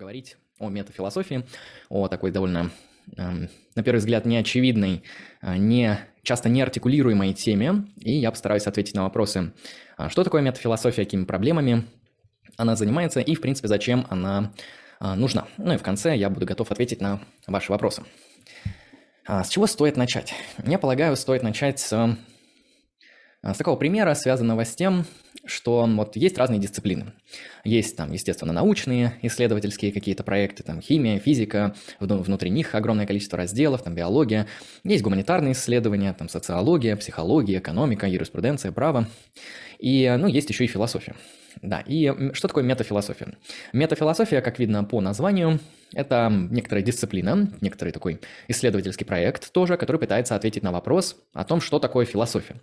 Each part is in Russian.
поговорить о метафилософии, о такой довольно, эм, на первый взгляд, неочевидной, э, не, часто не артикулируемой теме, и я постараюсь ответить на вопросы, а что такое метафилософия, какими проблемами она занимается и, в принципе, зачем она э, нужна. Ну и в конце я буду готов ответить на ваши вопросы. А с чего стоит начать? Я полагаю, стоит начать с а, с такого примера, связанного с тем, что вот есть разные дисциплины. Есть там, естественно, научные, исследовательские какие-то проекты, там химия, физика, внутри них огромное количество разделов, там биология. Есть гуманитарные исследования, там социология, психология, экономика, юриспруденция, право. И, ну, есть еще и философия. Да, и что такое метафилософия? Метафилософия, как видно по названию, это некоторая дисциплина, некоторый такой исследовательский проект тоже, который пытается ответить на вопрос о том, что такое философия.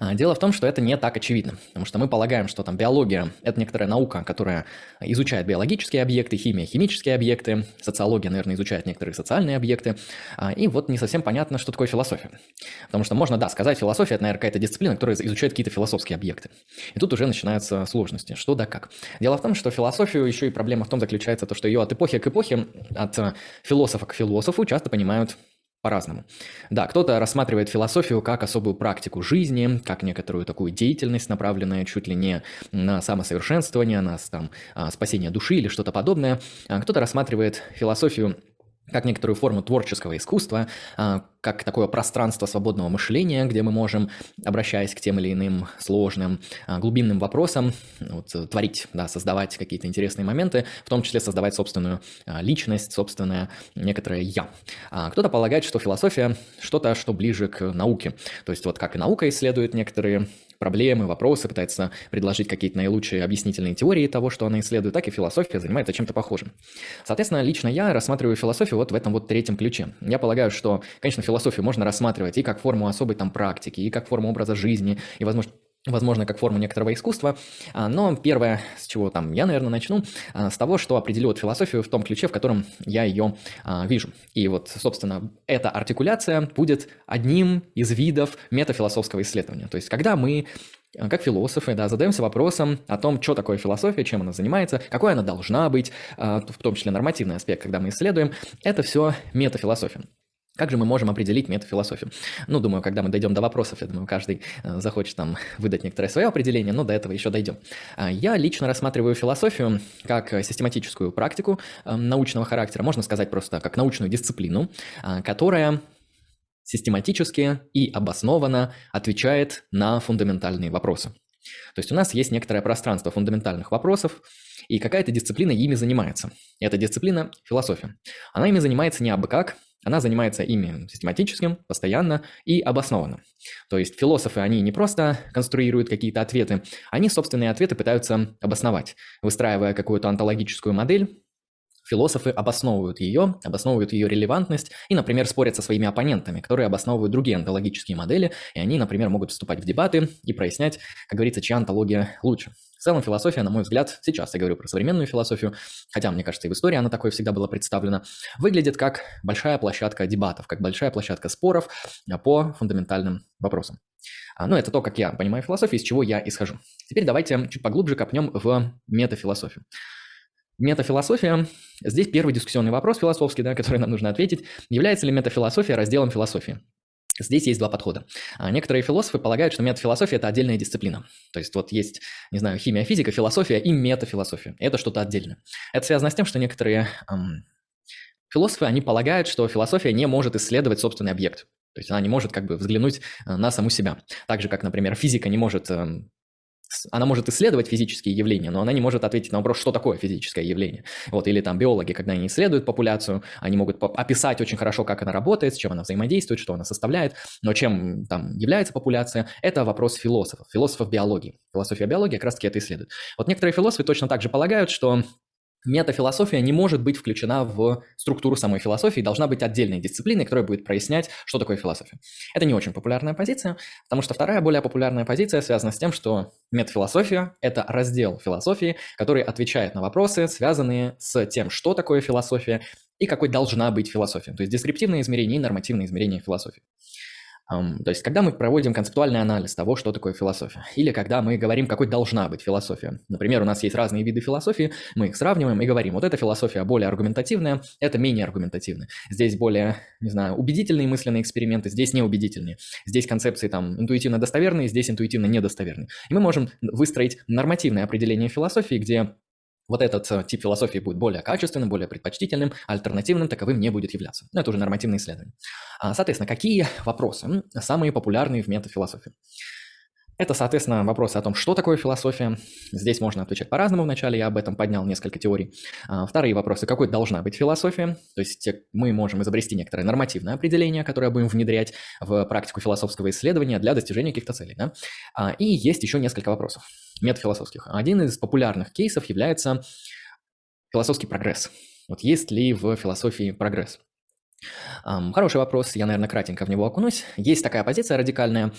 А, дело в том, что это не так очевидно, потому что мы полагаем, что там биология – это некоторая наука, которая изучает биологические объекты, химия – химические объекты, социология, наверное, изучает некоторые социальные объекты, а, и вот не совсем понятно, что такое философия. Потому что можно, да, сказать, философия – это, наверное, какая-то дисциплина, которая изучает какие-то философские объекты. И тут уже начинаются сложности, что да как. Дело в том, что философию еще и проблема в том заключается, то, что ее от эпохи к эпохе, от философа к философу часто понимают по-разному. Да, кто-то рассматривает философию как особую практику жизни, как некоторую такую деятельность, направленную чуть ли не на самосовершенствование, на там, а, спасение души или что-то подобное. А кто-то рассматривает философию как некоторую форму творческого искусства, а, как такое пространство свободного мышления, где мы можем, обращаясь к тем или иным сложным, а, глубинным вопросам, вот, творить, да, создавать какие-то интересные моменты, в том числе создавать собственную а, личность, собственное некоторое «я». Кто-то полагает, что философия – что-то, что ближе к науке. То есть вот как и наука исследует некоторые проблемы, вопросы, пытается предложить какие-то наилучшие объяснительные теории того, что она исследует, так и философия занимается чем-то похожим. Соответственно, лично я рассматриваю философию вот в этом вот третьем ключе. Я полагаю, что, конечно, философию можно рассматривать и как форму особой там практики, и как форму образа жизни, и, возможно, возможно, как форму некоторого искусства. А, но первое, с чего там я, наверное, начну, а, с того, что определю вот философию в том ключе, в котором я ее а, вижу. И вот, собственно, эта артикуляция будет одним из видов метафилософского исследования. То есть, когда мы как философы, да, задаемся вопросом о том, что такое философия, чем она занимается, какой она должна быть, в том числе нормативный аспект, когда мы исследуем, это все метафилософия. Как же мы можем определить метафилософию? Ну, думаю, когда мы дойдем до вопросов, я думаю, каждый э, захочет там выдать некоторое свое определение, но до этого еще дойдем. А, я лично рассматриваю философию как систематическую практику э, научного характера, можно сказать просто как научную дисциплину, а, которая систематически и обоснованно отвечает на фундаментальные вопросы. То есть у нас есть некоторое пространство фундаментальных вопросов, и какая-то дисциплина ими занимается. Эта дисциплина – философия. Она ими занимается не абы как, она занимается ими систематическим, постоянно и обоснованно. То есть философы, они не просто конструируют какие-то ответы, они собственные ответы пытаются обосновать, выстраивая какую-то онтологическую модель, Философы обосновывают ее, обосновывают ее релевантность и, например, спорят со своими оппонентами, которые обосновывают другие онтологические модели, и они, например, могут вступать в дебаты и прояснять, как говорится, чья онтология лучше. В целом философия, на мой взгляд, сейчас я говорю про современную философию, хотя, мне кажется, и в истории она такой всегда была представлена, выглядит как большая площадка дебатов, как большая площадка споров по фундаментальным вопросам. А, ну, это то, как я понимаю философию, из чего я исхожу. Теперь давайте чуть поглубже копнем в метафилософию. Метафилософия. Здесь первый дискуссионный вопрос философский, да, который нам нужно ответить. Является ли метафилософия разделом философии? Здесь есть два подхода. А, некоторые философы полагают, что метафилософия – это отдельная дисциплина. То есть вот есть, не знаю, химия, физика, философия и метафилософия. Это что-то отдельное. Это связано с тем, что некоторые эм, философы, они полагают, что философия не может исследовать собственный объект. То есть она не может как бы взглянуть э, на саму себя. Так же, как, например, физика не может эм, она может исследовать физические явления, но она не может ответить на вопрос, что такое физическое явление. Вот, или там биологи, когда они исследуют популяцию, они могут описать очень хорошо, как она работает, с чем она взаимодействует, что она составляет, но чем там является популяция, это вопрос философов, философов биологии. Философия биологии как раз-таки это исследует. Вот некоторые философы точно так же полагают, что метафилософия не может быть включена в структуру самой философии, должна быть отдельной дисциплиной, которая будет прояснять, что такое философия. Это не очень популярная позиция, потому что вторая более популярная позиция связана с тем, что метафилософия – это раздел философии, который отвечает на вопросы, связанные с тем, что такое философия и какой должна быть философия, то есть дескриптивное измерение и нормативное измерение философии. То есть, когда мы проводим концептуальный анализ того, что такое философия, или когда мы говорим, какой должна быть философия. Например, у нас есть разные виды философии, мы их сравниваем и говорим, вот эта философия более аргументативная, это менее аргументативная. Здесь более, не знаю, убедительные мысленные эксперименты, здесь неубедительные. Здесь концепции там интуитивно достоверные, здесь интуитивно недостоверные. И мы можем выстроить нормативное определение философии, где вот этот э, тип философии будет более качественным, более предпочтительным, альтернативным таковым не будет являться. Ну, это уже нормативное исследование. А, соответственно, какие вопросы самые популярные в метафилософии? Это, соответственно, вопросы о том, что такое философия. Здесь можно отвечать по-разному вначале, я об этом поднял несколько теорий. А, вторые вопросы, какой должна быть философия. То есть мы можем изобрести некоторое нормативное определение, которое будем внедрять в практику философского исследования для достижения каких-то целей. Да? А, и есть еще несколько вопросов метафилософских. Один из популярных кейсов является философский прогресс. Вот есть ли в философии прогресс? Хороший вопрос, я, наверное, кратенько в него окунусь. Есть такая позиция радикальная,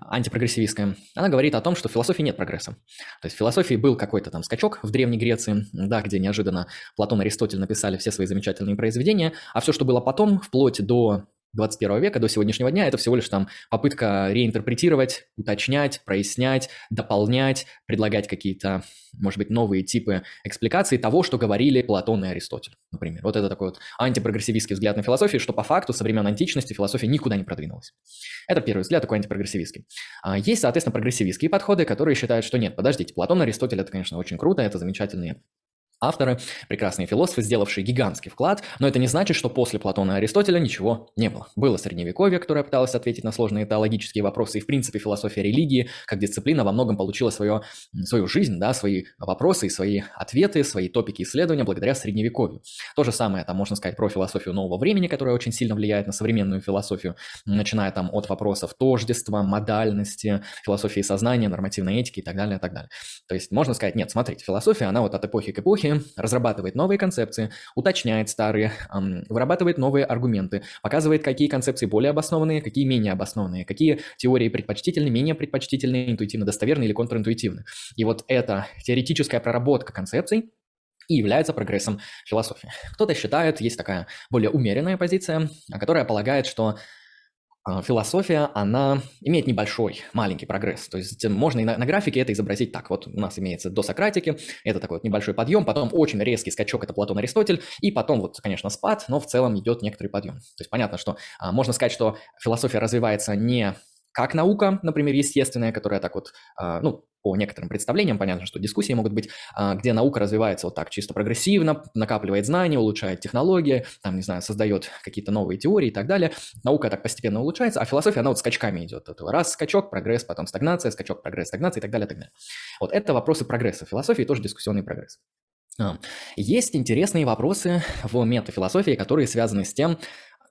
антипрогрессивистская. Она говорит о том, что в философии нет прогресса. То есть в философии был какой-то там скачок в Древней Греции, да, где неожиданно Платон и Аристотель написали все свои замечательные произведения, а все, что было потом, вплоть до 21 века до сегодняшнего дня это всего лишь там попытка реинтерпретировать, уточнять, прояснять, дополнять, предлагать какие-то, может быть, новые типы экспликации того, что говорили Платон и Аристотель, например. Вот это такой вот антипрогрессивистский взгляд на философию, что по факту со времен античности философия никуда не продвинулась. Это первый взгляд такой антипрогрессивистский. А есть, соответственно, прогрессивистские подходы, которые считают, что нет, подождите, Платон и Аристотель это, конечно, очень круто, это замечательные авторы, прекрасные философы, сделавшие гигантский вклад, но это не значит, что после Платона и Аристотеля ничего не было. Было Средневековье, которое пыталось ответить на сложные теологические вопросы, и в принципе философия религии как дисциплина во многом получила свое, свою жизнь, да, свои вопросы и свои ответы, свои топики исследования благодаря Средневековью. То же самое там можно сказать про философию нового времени, которая очень сильно влияет на современную философию, начиная там от вопросов тождества, модальности, философии сознания, нормативной этики и так далее, и так далее. То есть можно сказать, нет, смотрите, философия, она вот от эпохи к эпохе разрабатывает новые концепции, уточняет старые, вырабатывает новые аргументы, показывает, какие концепции более обоснованные, какие менее обоснованные, какие теории предпочтительны, менее предпочтительны, интуитивно достоверны или контринтуитивны. И вот эта теоретическая проработка концепций и является прогрессом философии. Кто-то считает, есть такая более умеренная позиция, которая полагает, что философия, она имеет небольшой, маленький прогресс. То есть можно и на, на графике это изобразить так. Вот у нас имеется до Сократики, это такой вот небольшой подъем, потом очень резкий скачок, это Платон Аристотель, и потом вот, конечно, спад, но в целом идет некоторый подъем. То есть понятно, что а, можно сказать, что философия развивается не как наука, например, естественная, которая так вот, а, ну, по некоторым представлениям, понятно, что дискуссии могут быть, а, где наука развивается вот так чисто прогрессивно, накапливает знания, улучшает технологии, там, не знаю, создает какие-то новые теории и так далее. Наука так постепенно улучшается, а философия, она вот скачками идет. Это раз скачок, прогресс, потом стагнация, скачок, прогресс, стагнация и так далее, и так далее. Вот это вопросы прогресса. Философии тоже дискуссионный прогресс. А, есть интересные вопросы в метафилософии, которые связаны с тем,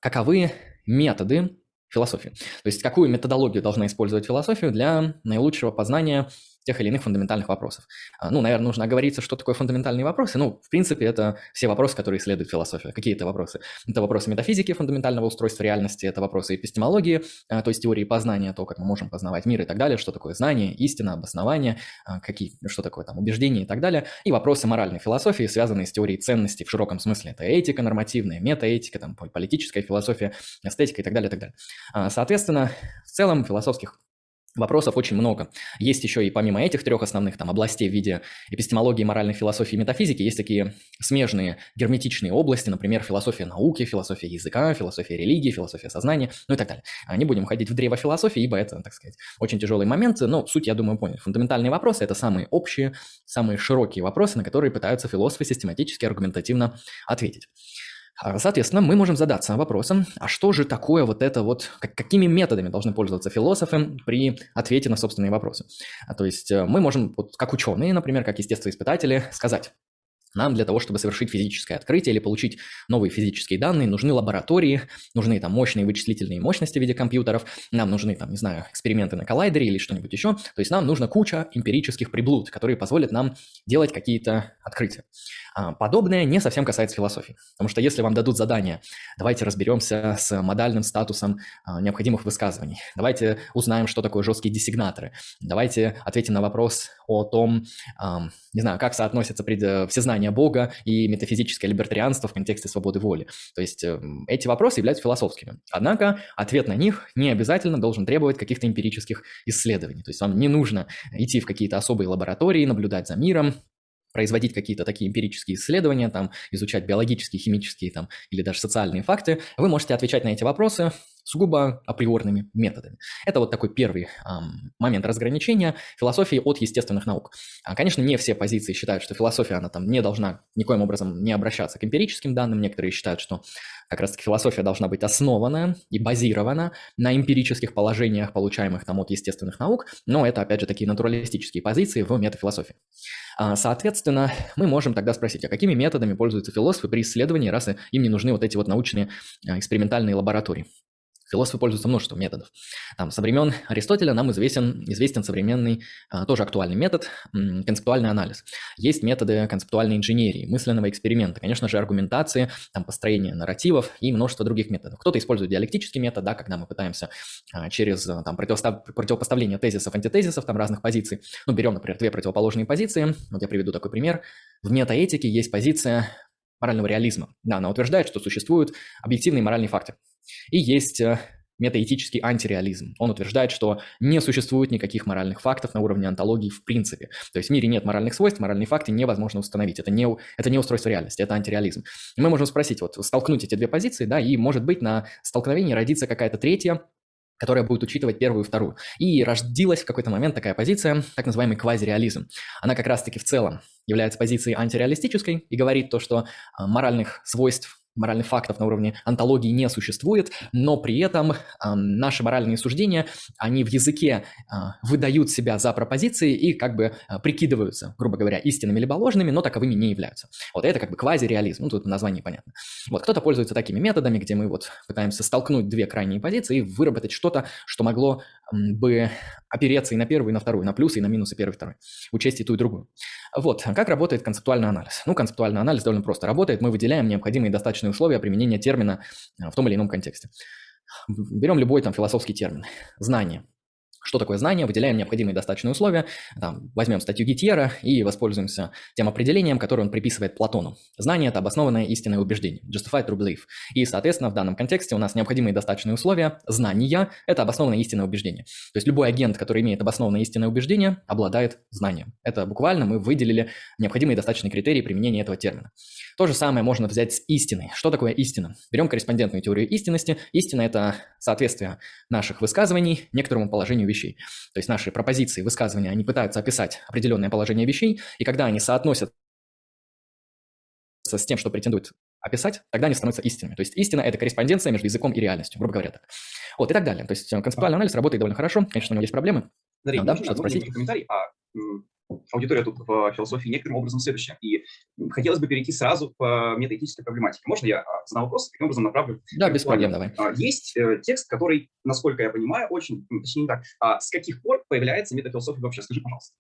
каковы методы философии. То есть какую методологию должна использовать философию для наилучшего познания тех или иных фундаментальных вопросов. А, ну, наверное, нужно оговориться, что такое фундаментальные вопросы. Ну, в принципе, это все вопросы, которые исследует философия. Какие это вопросы? Это вопросы метафизики, фундаментального устройства реальности, это вопросы эпистемологии, а, то есть теории познания, то, как мы можем познавать мир и так далее, что такое знание, истина, обоснование, а, какие, что такое там убеждение и так далее. И вопросы моральной философии, связанные с теорией ценностей в широком смысле. Это этика нормативная, метаэтика, там, политическая философия, эстетика и так далее, и так далее. Соответственно, в целом философских Вопросов очень много. Есть еще и помимо этих трех основных там, областей в виде эпистемологии, моральной философии и метафизики, есть такие смежные герметичные области, например, философия науки, философия языка, философия религии, философия сознания, ну и так далее. А не будем уходить в древо философии, ибо это, так сказать, очень тяжелый момент, но суть, я думаю, понял. Фундаментальные вопросы – это самые общие, самые широкие вопросы, на которые пытаются философы систематически, аргументативно ответить. А, соответственно, мы можем задаться вопросом, а что же такое вот это вот, какими методами должны пользоваться философы при ответе на собственные вопросы? А, то есть э, мы можем, вот, как ученые, например, как естествоиспытатели, сказать, нам для того, чтобы совершить физическое открытие или получить новые физические данные, нужны лаборатории, нужны там мощные вычислительные мощности в виде компьютеров, нам нужны там, не знаю, эксперименты на коллайдере или что-нибудь еще. То есть нам нужна куча эмпирических приблуд, которые позволят нам делать какие-то открытия. А, подобное не совсем касается философии, потому что если вам дадут задание, давайте разберемся с модальным статусом а, необходимых высказываний, давайте узнаем, что такое жесткие диссигнаторы, давайте ответим на вопрос о том, не знаю, как соотносятся пред... всезнание познания Бога и метафизическое либертарианство в контексте свободы воли. То есть эм, эти вопросы являются философскими. Однако ответ на них не обязательно должен требовать каких-то эмпирических исследований. То есть вам не нужно идти в какие-то особые лаборатории, наблюдать за миром, производить какие-то такие эмпирические исследования, там, изучать биологические, химические там, или даже социальные факты, вы можете отвечать на эти вопросы сугубо априорными методами. Это вот такой первый эм, момент разграничения философии от естественных наук. А, конечно, не все позиции считают, что философия, она там не должна никоим образом не обращаться к эмпирическим данным. Некоторые считают, что как раз-таки философия должна быть основана и базирована на эмпирических положениях, получаемых там от естественных наук, но это, опять же, такие натуралистические позиции в метафилософии. А, соответственно, мы можем тогда спросить, а какими методами пользуются философы при исследовании, раз им не нужны вот эти вот научные а, экспериментальные лаборатории. Философы пользуются множеством методов. Там, со времен Аристотеля нам известен, известен современный, а, тоже актуальный метод – концептуальный анализ. Есть методы концептуальной инженерии, мысленного эксперимента, конечно же, аргументации, там, построения нарративов и множество других методов. Кто-то использует диалектический метод, да, когда мы пытаемся а, через там, противостав... противопоставление тезисов, антитезисов, там, разных позиций, ну, берем, например, две противоположные позиции, вот я приведу такой пример. В метаэтике есть позиция морального реализма. Да, она утверждает, что существуют объективные моральные факты. И есть э, метаэтический антиреализм. Он утверждает, что не существует никаких моральных фактов на уровне антологии в принципе. То есть в мире нет моральных свойств, моральные факты невозможно установить. Это не, это не устройство реальности, это антиреализм. И мы можем спросить, вот столкнуть эти две позиции, да, и может быть на столкновении родится какая-то третья, которая будет учитывать первую и вторую. И родилась в какой-то момент такая позиция, так называемый квазиреализм. Она как раз-таки в целом является позицией антиреалистической и говорит то, что а, моральных свойств моральных фактов на уровне антологии не существует, но при этом э, наши моральные суждения, они в языке э, выдают себя за пропозиции и как бы э, прикидываются, грубо говоря, истинными либо ложными, но таковыми не являются. Вот это как бы квазиреализм, ну тут название понятно. Вот кто-то пользуется такими методами, где мы вот пытаемся столкнуть две крайние позиции и выработать что-то, что могло бы опереться и на первую, и на вторую, на плюсы и на минусы первой и второй, учесть и ту, и другую. Вот, как работает концептуальный анализ? Ну, концептуальный анализ довольно просто работает. Мы выделяем необходимые достаточные условия применения термина э, в том или ином контексте. Берем любой там философский термин. Знание. Что такое знание? Выделяем необходимые достаточные условия. Там, возьмем статью Гитьера и воспользуемся тем определением, которое он приписывает Платону. Знание – это обоснованное истинное убеждение. Justified true belief. И, соответственно, в данном контексте у нас необходимые достаточные условия. Знание – это обоснованное истинное убеждение. То есть любой агент, который имеет обоснованное истинное убеждение, обладает знанием. Это буквально мы выделили необходимые достаточные критерии применения этого термина. То же самое можно взять с истиной. Что такое истина? Берем корреспондентную теорию истинности. Истина – это соответствие наших высказываний некоторому положению вещей. То есть наши пропозиции, высказывания, они пытаются описать определенное положение вещей, и когда они соотносят с тем, что претендует описать, тогда они становятся истинными. То есть истина – это корреспонденция между языком и реальностью, грубо говоря так. Вот и так далее. То есть концептуальный анализ работает довольно хорошо. Конечно, у него есть проблемы. Смотри, да, что-то спросить? комментарий, а аудитория тут в философии некоторым образом следующая. И хотелось бы перейти сразу к метаэтической проблематике. Можно я а, задам вопрос, таким образом направлю? Да, без проблем, давай. А, есть э, текст, который, насколько я понимаю, очень, точнее не так, а с каких пор появляется метафилософия вообще? Скажи, пожалуйста.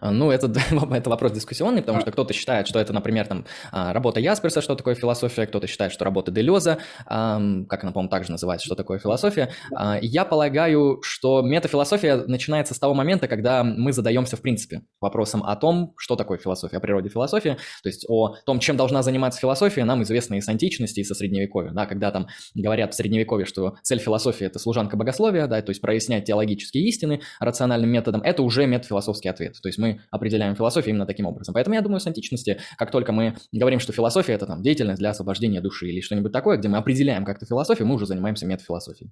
А, ну, это, это вопрос дискуссионный, потому что кто-то считает, что это, например, там, а, работа Ясперса, что такое философия, кто-то считает, что работа Делеза, как она, по-моему, также называется, что такое философия. А, я полагаю, что метафилософия начинается с того момента, когда мы задаемся, в принципе, вопросом о том, что такое философия, о природе философии, то есть о том, чем должна заниматься философия, нам известно и с античности, и со средневековья, да, когда там говорят в средневековье, что цель философии – это служанка богословия, да, то есть прояснять теологические истины рациональным методом, это уже метафилософский ответ, то есть мы определяем философию именно таким образом. Поэтому я думаю, с античности, как только мы говорим, что философия – это там деятельность для освобождения души или что-нибудь такое, где мы определяем как-то философию, мы уже занимаемся метафилософией.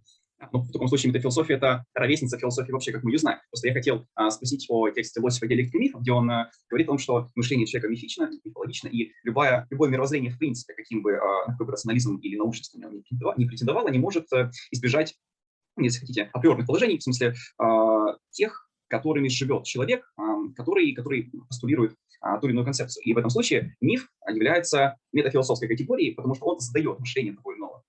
Ну, в таком случае метафилософия – это ровесница философии вообще, как мы ее знаем. Просто я хотел а, спросить о тексте Лосифа «Диалектика мифов», где он а, говорит о том, что мышление человека мифично, мифологично, и любая, любое мировоззрение, в принципе, каким бы, а, какой бы рационализм или научность на него не претендовало, не может а, избежать если хотите, априорных положений, в смысле э, тех которыми живет человек, который, который постулирует а, ту или иную концепцию. И в этом случае миф является метафилософской категорией, потому что он задает мышление того или иного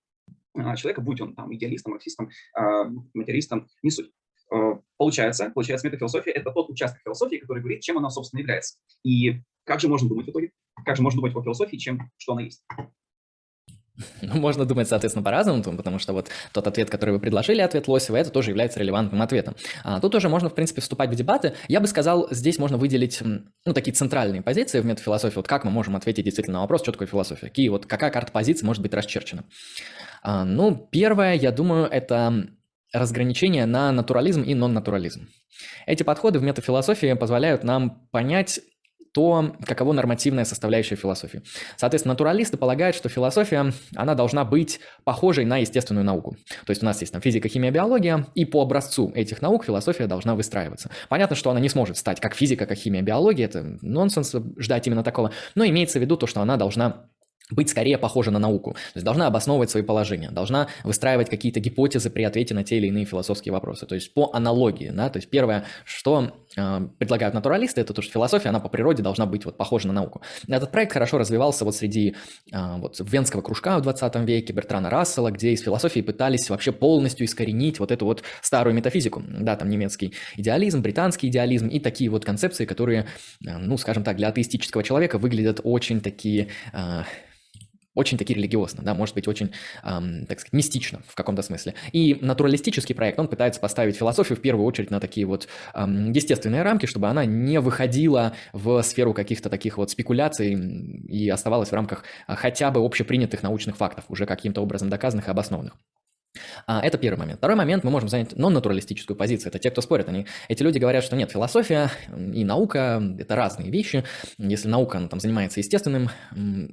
а, человека, будь он там идеалистом, марксистом, а, материалистом, не суть. Получается, получается, метафилософия – это тот участок философии, который говорит, чем она, собственно, является. И как же можно думать в итоге? Как же можно думать о философии, чем что она есть? Ну, можно думать, соответственно, по-разному, потому что вот тот ответ, который вы предложили, ответ Лосева, это тоже является релевантным ответом. А тут тоже можно, в принципе, вступать в дебаты. Я бы сказал, здесь можно выделить, ну, такие центральные позиции в метафилософии. Вот как мы можем ответить действительно на вопрос, что такое философия? Какие, вот, какая карта позиций может быть расчерчена? А, ну, первое, я думаю, это разграничение на натурализм и нон-натурализм. Эти подходы в метафилософии позволяют нам понять то, каково нормативная составляющая философии. Соответственно, натуралисты полагают, что философия, она должна быть похожей на естественную науку. То есть у нас есть там физика, химия, биология, и по образцу этих наук философия должна выстраиваться. Понятно, что она не сможет стать как физика, как химия, биология, это нонсенс ждать именно такого, но имеется в виду то, что она должна быть скорее похожа на науку. То есть должна обосновывать свои положения, должна выстраивать какие-то гипотезы при ответе на те или иные философские вопросы. То есть по аналогии, да, то есть первое, что предлагают натуралисты, это то, что философия, она по природе должна быть вот похожа на науку. Этот проект хорошо развивался вот среди э, вот венского кружка в 20 веке, Бертрана Рассела, где из философии пытались вообще полностью искоренить вот эту вот старую метафизику. Да, там немецкий идеализм, британский идеализм и такие вот концепции, которые, э, ну, скажем так, для атеистического человека выглядят очень такие... Очень таки религиозно, да, может быть очень, эм, так сказать, мистично в каком-то смысле. И натуралистический проект, он пытается поставить философию в первую очередь на такие вот эм, естественные рамки, чтобы она не выходила в сферу каких-то таких вот спекуляций и оставалась в рамках хотя бы общепринятых научных фактов, уже каким-то образом доказанных и обоснованных. А, это первый момент. Второй момент, мы можем занять нон-натуралистическую позицию. Это те, кто спорят. Они, эти люди говорят, что нет, философия и наука – это разные вещи. Если наука она, там, занимается естественным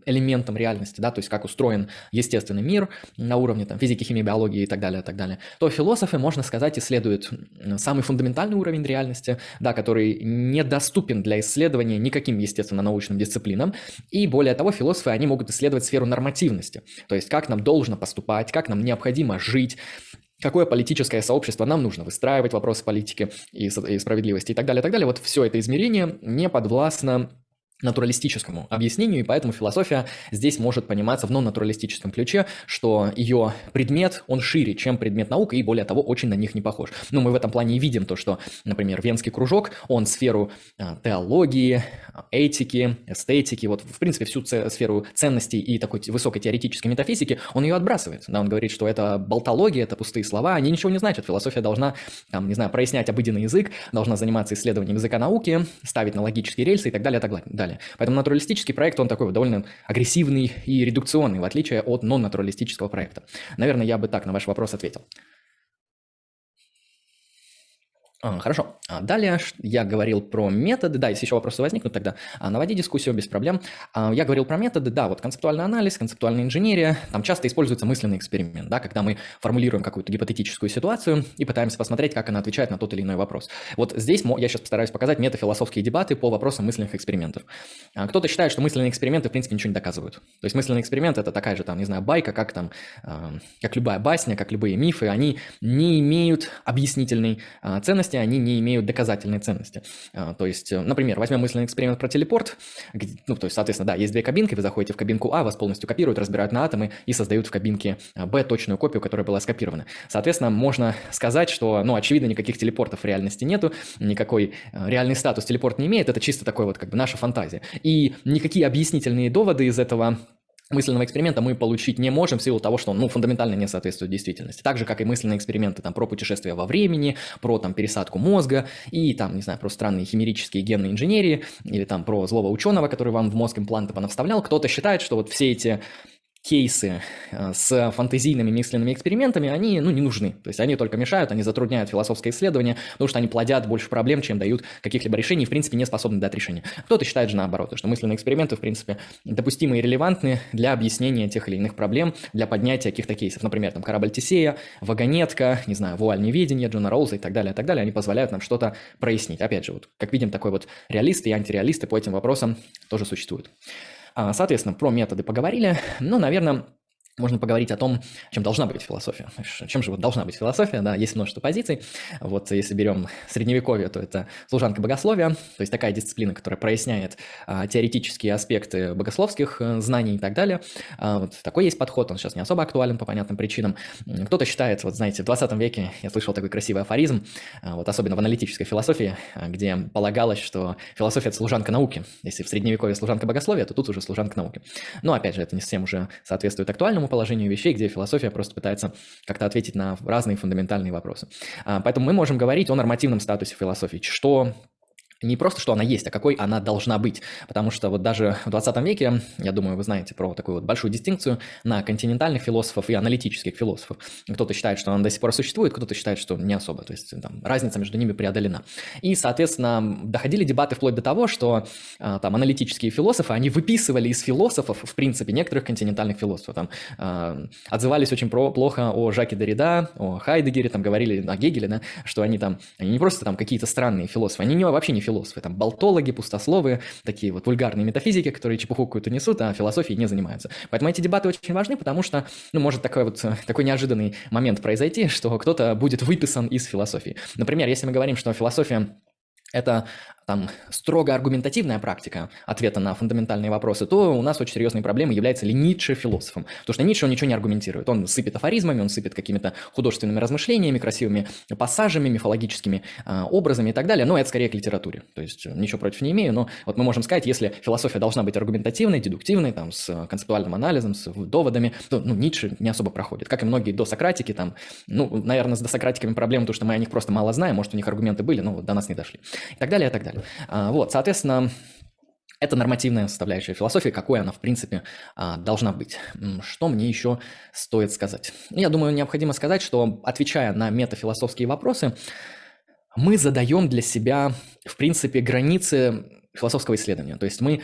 элементом реальности, да, то есть как устроен естественный мир на уровне там, физики, химии, биологии и так далее, и так далее, то философы, можно сказать, исследуют самый фундаментальный уровень реальности, да, который недоступен для исследования никаким естественно-научным дисциплинам. И более того, философы, они могут исследовать сферу нормативности, то есть как нам должно поступать, как нам необходимо жить, какое политическое сообщество нам нужно выстраивать, вопросы политики и, и справедливости и так далее, и так далее. Вот все это измерение не подвластно натуралистическому объяснению, и поэтому философия здесь может пониматься в нон-натуралистическом ключе, что ее предмет, он шире, чем предмет науки, и более того, очень на них не похож. Ну, мы в этом плане и видим то, что, например, Венский кружок, он сферу а, теологии, этики, эстетики, вот, в принципе, всю сферу ценностей и такой высокой теоретической метафизики, он ее отбрасывает. Да, он говорит, что это болтология, это пустые слова, они ничего не значат. Философия должна, там, не знаю, прояснять обыденный язык, должна заниматься исследованием языка науки, ставить на логические рельсы и так далее, и так далее далее. Поэтому натуралистический проект, он такой довольно агрессивный и редукционный, в отличие от нон-натуралистического проекта. Наверное, я бы так на ваш вопрос ответил. А, хорошо. А далее я говорил про методы. Да, если еще вопросы возникнут, тогда а, наводи дискуссию без проблем. Я говорил про методы. Да, вот концептуальный анализ, концептуальная инженерия. Там часто используется мысленный эксперимент, да, когда мы формулируем какую-то гипотетическую ситуацию и пытаемся посмотреть, как она отвечает на тот или иной вопрос. Вот здесь я сейчас постараюсь показать метафилософские дебаты по вопросам мысленных экспериментов. Кто-то считает, что мысленные эксперименты, в принципе, ничего не доказывают. То есть мысленный эксперимент – это такая же, там, не знаю, байка, как там, как любая басня, как любые мифы. Они не имеют объяснительной ценности, ценности, они не имеют доказательной ценности. А, то есть, э, например, возьмем мысленный эксперимент про телепорт, где, ну, то есть, соответственно, да, есть две кабинки, вы заходите в кабинку А, вас полностью копируют, разбирают на атомы и создают в кабинке а, Б точную копию, которая была скопирована. Соответственно, можно сказать, что, ну, очевидно, никаких телепортов в реальности нету, никакой э, реальный статус телепорт не имеет, это чисто такой вот как бы наша фантазия. И никакие объяснительные доводы из этого мысленного эксперимента мы получить не можем в силу того, что он ну, фундаментально не соответствует действительности. Так же, как и мысленные эксперименты там, про путешествия во времени, про там, пересадку мозга и там, не знаю, про странные химерические генные инженерии или там про злого ученого, который вам в мозг импланты понавставлял. Кто-то считает, что вот все эти кейсы э, с фантазийными мысленными экспериментами, они ну, не нужны. То есть они только мешают, они затрудняют философское исследование, потому что они плодят больше проблем, чем дают каких-либо решений, в принципе, не способны дать решения. Кто-то считает же наоборот, что мысленные эксперименты, в принципе, допустимы и релевантны для объяснения тех или иных проблем, для поднятия каких-то кейсов. Например, там корабль Тесея, вагонетка, не знаю, вуаль неведения Джона Роуза и так далее, и так далее. Они позволяют нам что-то прояснить. Опять же, вот, как видим, такой вот реалисты и антиреалисты по этим вопросам тоже существуют. А, соответственно, про методы поговорили. Ну, наверное, можно поговорить о том, чем должна быть философия. Чем же должна быть философия, да, есть множество позиций. Вот если берем средневековье, то это служанка богословия, то есть такая дисциплина, которая проясняет а, теоретические аспекты богословских а, знаний и так далее. А, вот такой есть подход, он сейчас не особо актуален по понятным причинам. Кто-то считает, вот знаете, в 20 веке я слышал такой красивый афоризм, а, вот особенно в аналитической философии, а, где полагалось, что философия – это служанка науки. Если в средневековье служанка богословия, то тут уже служанка науки. Но опять же, это не совсем уже соответствует актуальному реальному положению вещей, где философия просто пытается как-то ответить на разные фундаментальные вопросы. А, поэтому мы можем говорить о нормативном статусе философии, что не просто, что она есть, а какой она должна быть. Потому что вот даже в 20 веке, я думаю, вы знаете про такую вот большую дистинкцию на континентальных философов и аналитических философов. Кто-то считает, что она до сих пор существует, кто-то считает, что не особо. То есть там, разница между ними преодолена. И, соответственно, доходили дебаты вплоть до того, что а, там аналитические философы, они выписывали из философов, в принципе, некоторых континентальных философов. Там, а, отзывались очень про, плохо о Жаке Дорида, о Хайдегере, там говорили о Гегеле, да, что они там, они не просто там какие-то странные философы, они не, вообще не философы, там болтологи, пустословы, такие вот вульгарные метафизики, которые чепуху какую-то несут, а философией не занимаются. Поэтому эти дебаты очень важны, потому что, ну, может такой вот такой неожиданный момент произойти, что кто-то будет выписан из философии. Например, если мы говорим, что философия это там строго аргументативная практика ответа на фундаментальные вопросы, то у нас очень серьезной проблемой является ли Ницше философом. Потому что Ницше он ничего не аргументирует. Он сыпет афоризмами, он сыпет какими-то художественными размышлениями, красивыми пассажами, мифологическими э, образами и так далее. Но это скорее к литературе. То есть ничего против не имею, но вот мы можем сказать, если философия должна быть аргументативной, дедуктивной, там, с концептуальным анализом, с доводами, то ну, Ницше не особо проходит. Как и многие досократики, там, ну, наверное, с досократиками проблема, потому что мы о них просто мало знаем, может, у них аргументы были, но до нас не дошли. И так далее, и так далее. А, вот, соответственно, это нормативная составляющая философии, какой она, в принципе, а, должна быть. Что мне еще стоит сказать? Я думаю, необходимо сказать, что, отвечая на метафилософские вопросы, мы задаем для себя, в принципе, границы философского исследования. То есть мы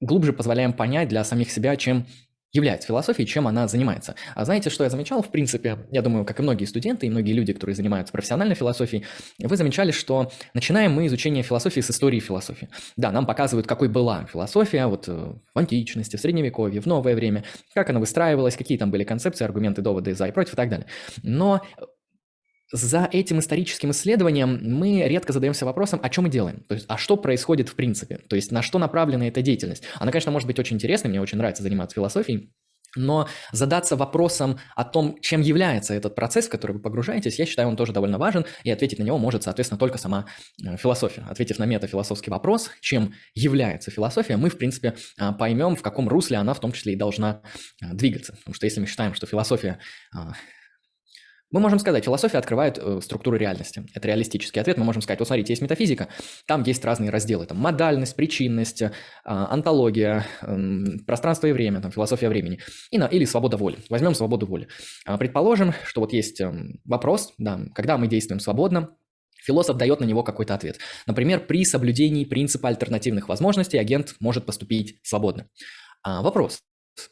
глубже позволяем понять для самих себя, чем является философией, чем она занимается. А знаете, что я замечал? В принципе, я думаю, как и многие студенты и многие люди, которые занимаются профессиональной философией, вы замечали, что начинаем мы изучение философии с истории философии. Да, нам показывают, какой была философия вот э, в античности, в средневековье, в новое время, как она выстраивалась, какие там были концепции, аргументы, доводы за и против и так далее. Но за этим историческим исследованием мы редко задаемся вопросом, о чем мы делаем, то есть, а что происходит в принципе, то есть, на что направлена эта деятельность. Она, конечно, может быть очень интересной, мне очень нравится заниматься философией, но задаться вопросом о том, чем является этот процесс, в который вы погружаетесь, я считаю, он тоже довольно важен, и ответить на него может, соответственно, только сама э, философия. Ответив на метафилософский вопрос, чем является философия, мы, в принципе, э, поймем, в каком русле она в том числе и должна э, двигаться. Потому что если мы считаем, что философия мы можем сказать, философия открывает э, структуру реальности. Это реалистический ответ. Мы можем сказать, вот смотрите, есть метафизика, там есть разные разделы. Там модальность, причинность, э, антология, э, пространство и время, там, философия времени. И на, или свобода воли. Возьмем свободу воли. А, предположим, что вот есть э, вопрос, да, когда мы действуем свободно, Философ дает на него какой-то ответ. Например, при соблюдении принципа альтернативных возможностей агент может поступить свободно. А, вопрос.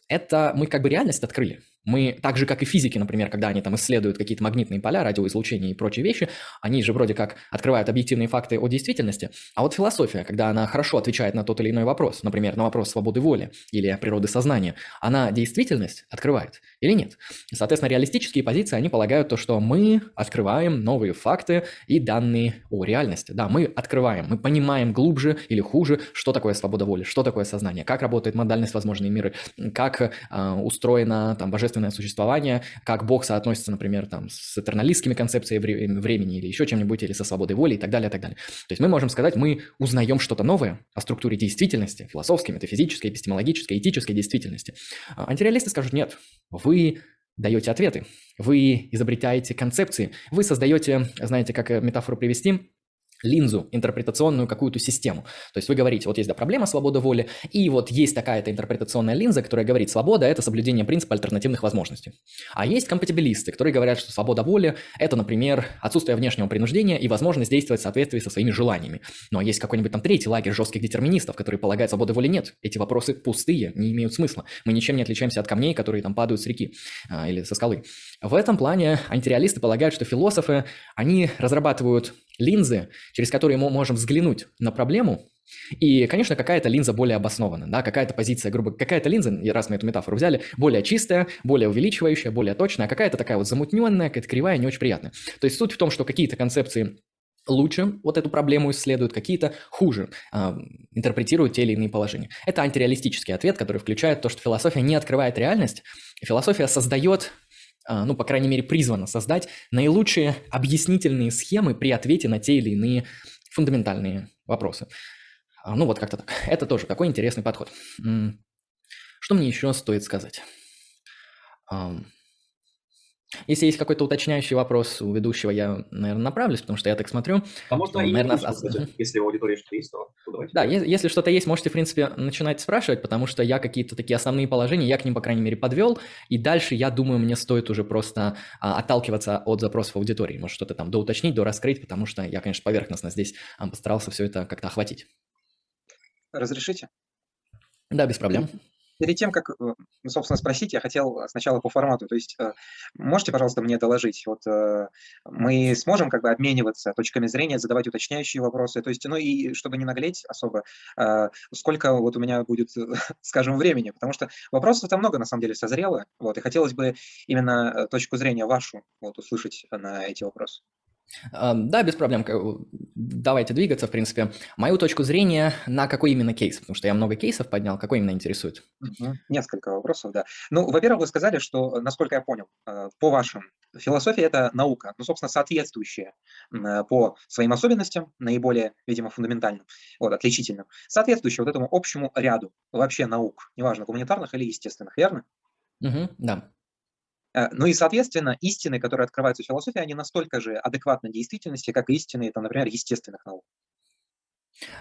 Это мы как бы реальность открыли? Мы, так же как и физики, например, когда они там исследуют какие-то магнитные поля, радиоизлучение и прочие вещи, они же вроде как открывают объективные факты о действительности. А вот философия, когда она хорошо отвечает на тот или иной вопрос, например, на вопрос свободы воли или природы сознания, она действительность открывает или нет? соответственно, реалистические позиции, они полагают то, что мы открываем новые факты и данные о реальности. Да, мы открываем, мы понимаем глубже или хуже, что такое свобода воли, что такое сознание, как работает модальность возможные миры, как э, устроена там божественная божественное существование, как Бог соотносится, например, там, с этерналистскими концепциями времени или еще чем-нибудь, или со свободой воли и так далее, и так далее. То есть мы можем сказать, мы узнаем что-то новое о структуре действительности, философской, метафизической, эпистемологической, этической действительности. А антиреалисты скажут, нет, вы даете ответы, вы изобретаете концепции, вы создаете, знаете, как метафору привести, линзу, интерпретационную какую-то систему. То есть вы говорите, вот есть да, проблема свободы воли, и вот есть такая-то интерпретационная линза, которая говорит, свобода – это соблюдение принципа альтернативных возможностей. А есть компатибилисты, которые говорят, что свобода воли – это, например, отсутствие внешнего принуждения и возможность действовать в соответствии со своими желаниями. Но есть какой-нибудь там третий лагерь жестких детерминистов, которые полагают, свободы воли нет. Эти вопросы пустые, не имеют смысла. Мы ничем не отличаемся от камней, которые там падают с реки а, или со скалы. В этом плане антиреалисты полагают, что философы, они разрабатывают линзы, через которые мы можем взглянуть на проблему, и, конечно, какая-то линза более обоснована, да, какая-то позиция, грубо какая-то линза, раз мы эту метафору взяли, более чистая, более увеличивающая, более точная, а какая-то такая вот замутненная, какая-то кривая, не очень приятная. То есть суть в том, что какие-то концепции лучше вот эту проблему исследуют, какие-то хуже э, интерпретируют те или иные положения. Это антиреалистический ответ, который включает то, что философия не открывает реальность, философия создает ну, по крайней мере, призвано создать наилучшие объяснительные схемы при ответе на те или иные фундаментальные вопросы. А, ну, вот как-то так. Это тоже какой интересный подход. Что мне еще стоит сказать? Если есть какой-то уточняющий вопрос у ведущего, я, наверное, направлюсь, потому что я так смотрю. А можно и наверное, кстати, если у аудитории что-то есть, то, то давайте. Да, если что-то есть, можете, в принципе, начинать спрашивать, потому что я какие-то такие основные положения, я к ним, по крайней мере, подвел, и дальше, я думаю, мне стоит уже просто а, отталкиваться от запросов аудитории, может, что-то там доуточнить, дораскрыть, потому что я, конечно, поверхностно здесь постарался все это как-то охватить. Разрешите? Да, без проблем. Перед тем, как, э, ну, собственно, спросить, я хотел сначала по формату. То есть э, можете, пожалуйста, мне доложить, вот э, мы сможем как бы обмениваться точками зрения, задавать уточняющие вопросы, то есть, ну и чтобы не наглеть особо, сколько вот у меня будет, скажем, времени, потому что вопросов-то много, на самом деле, созрело, вот, и хотелось бы именно точку зрения вашу вот услышать на эти вопросы. Да, без проблем. Давайте двигаться, в принципе. Мою точку зрения на какой именно кейс? Потому что я много кейсов поднял. Какой именно интересует? Несколько вопросов, да. Ну, во-первых, вы сказали, что, насколько я понял, э, по вашим, философия – это наука, ну, собственно, соответствующая э, по своим особенностям, наиболее, видимо, фундаментальным, вот, отличительным, соответствующая вот этому общему ряду вообще наук, неважно, гуманитарных или естественных, верно? Угу, да. Э, ну и, соответственно, истины, которые открываются в философии, они настолько же адекватны действительности, как истины, там, например, естественных наук.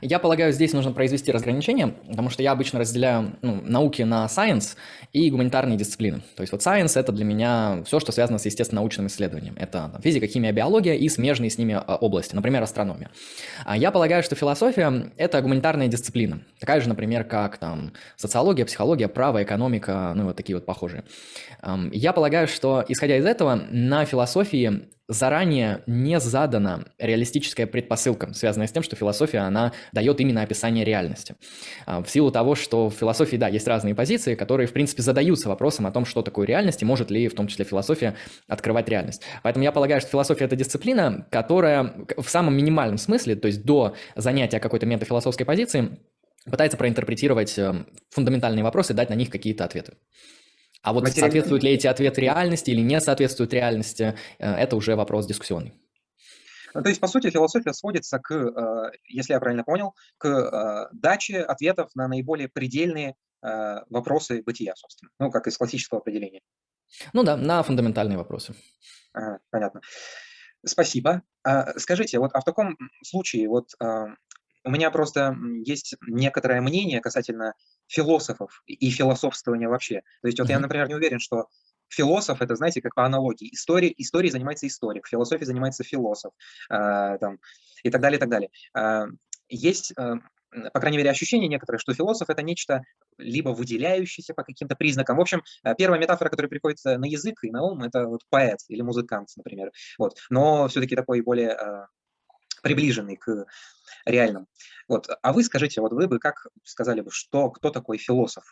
Я полагаю, здесь нужно произвести разграничение, потому что я обычно разделяю ну, науки на science и гуманитарные дисциплины. То есть вот science – это для меня все, что связано с естественно-научным исследованием. Это там, физика, химия, биология и смежные с ними а, области, например, астрономия. А я полагаю, что философия – это гуманитарная дисциплина. Такая же, например, как там социология, психология, право, экономика, ну вот такие вот похожие. Я полагаю, что, исходя из этого, на философии заранее не задана реалистическая предпосылка, связанная с тем, что философия, она дает именно описание реальности. А, в силу того, что в философии, да, есть разные позиции, которые, в принципе, задаются вопросом о том, что такое реальность, и может ли, в том числе, философия открывать реальность. Поэтому я полагаю, что философия – это дисциплина, которая в самом минимальном смысле, то есть до занятия какой-то метафилософской позиции, пытается проинтерпретировать э, фундаментальные вопросы дать на них какие-то ответы. А вот Материально... соответствуют ли эти ответы реальности или не соответствуют реальности, э, это уже вопрос дискуссионный. Ну, то есть, по сути, философия сводится к, э, если я правильно понял, к э, даче ответов на наиболее предельные вопросы бытия, собственно, ну, как из классического определения. Ну да, на фундаментальные вопросы. Ага, понятно. Спасибо. А, скажите, вот а в таком случае, вот у меня просто есть некоторое мнение касательно философов и философствования вообще. То есть вот mm-hmm. я, например, не уверен, что философ это, знаете, как по аналогии. История, историей занимается историк, философией занимается философ э, там, и так далее, и так далее. Э, есть, э, по крайней мере, ощущение некоторое, что философ это нечто либо выделяющееся по каким-то признакам. В общем, первая метафора, которая приходит на язык и на ум, это вот поэт или музыкант, например. Вот. Но все-таки такой более приближенный к реальным. Вот. А вы скажите, вот вы бы как сказали бы, что, кто такой философ?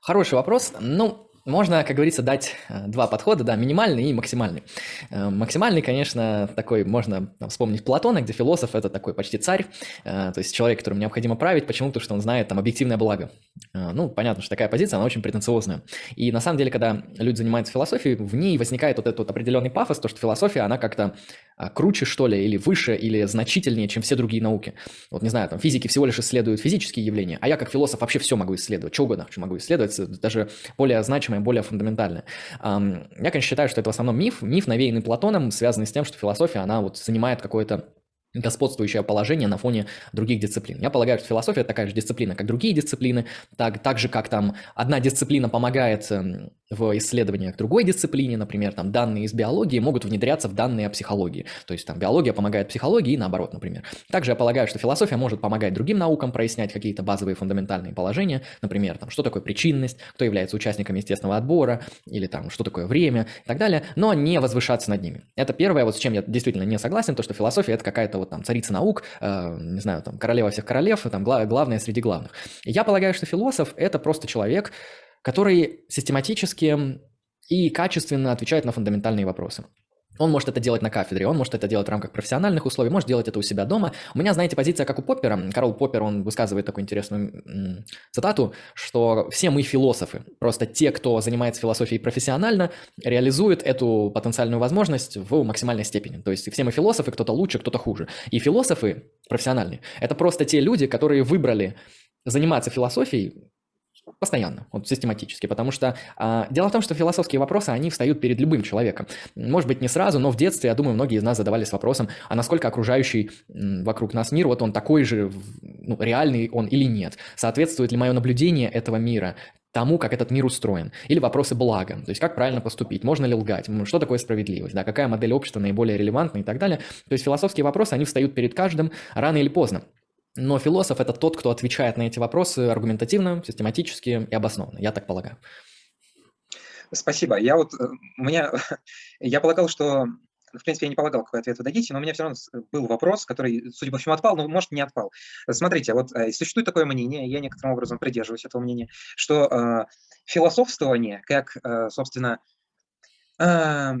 Хороший вопрос. Ну, можно, как говорится, дать э, два подхода, да, минимальный и максимальный. Э, максимальный, конечно, такой, можно вспомнить Платона, где философ – это такой почти царь, э, то есть человек, которому необходимо править, почему? Потому что он знает там объективное благо. Ну, понятно, что такая позиция, она очень претенциозная. И на самом деле, когда люди занимаются философией, в ней возникает вот этот вот определенный пафос, то, что философия, она как-то а, круче, что ли, или выше, или значительнее, чем все другие науки. Вот не знаю, там физики всего лишь исследуют физические явления, а я как философ вообще все могу исследовать, что угодно что могу исследовать, даже более значимое, более фундаментальное. Я, конечно, считаю, что это в основном миф, миф, навеянный Платоном, связанный с тем, что философия, она вот занимает какое-то господствующее положение на фоне других дисциплин. Я полагаю, что философия такая же дисциплина, как другие дисциплины, так, так же, как там одна дисциплина помогает эм, в исследованиях другой дисциплине, например, там данные из биологии могут внедряться в данные о психологии. То есть там биология помогает психологии и наоборот, например. Также я полагаю, что философия может помогать другим наукам прояснять какие-то базовые фундаментальные положения, например, там, что такое причинность, кто является участником естественного отбора, или там, что такое время и так далее, но не возвышаться над ними. Это первое, вот с чем я действительно не согласен, то, что философия – это какая-то вот там царица наук, э, не знаю, там королева всех королев, там главная среди главных. я полагаю, что философ – это просто человек, который систематически и качественно отвечает на фундаментальные вопросы. Он может это делать на кафедре, он может это делать в рамках профессиональных условий, может делать это у себя дома. У меня, знаете, позиция как у Поппера. Карл Поппер, он высказывает такую интересную цитату, что все мы философы. Просто те, кто занимается философией профессионально, реализуют эту потенциальную возможность в максимальной степени. То есть все мы философы, кто-то лучше, кто-то хуже. И философы профессиональные – это просто те люди, которые выбрали заниматься философией Постоянно, вот систематически, потому что а, дело в том, что философские вопросы, они встают перед любым человеком. Может быть, не сразу, но в детстве, я думаю, многие из нас задавались вопросом, а насколько окружающий вокруг нас мир, вот он такой же, ну, реальный он или нет? Соответствует ли мое наблюдение этого мира тому, как этот мир устроен. Или вопросы блага, то есть как правильно поступить, можно ли лгать, что такое справедливость, да, какая модель общества наиболее релевантна и так далее. То есть философские вопросы, они встают перед каждым рано или поздно. Но философ – это тот, кто отвечает на эти вопросы аргументативно, систематически и обоснованно, я так полагаю. Спасибо. Я вот, э, у меня, я полагал, что в принципе, я не полагал, какой ответ вы дадите, но у меня все равно был вопрос, который, судя по всему, отпал, но, может, не отпал. Смотрите, вот э, существует такое мнение, я некоторым образом придерживаюсь этого мнения, что э, философствование, как, э, собственно, э,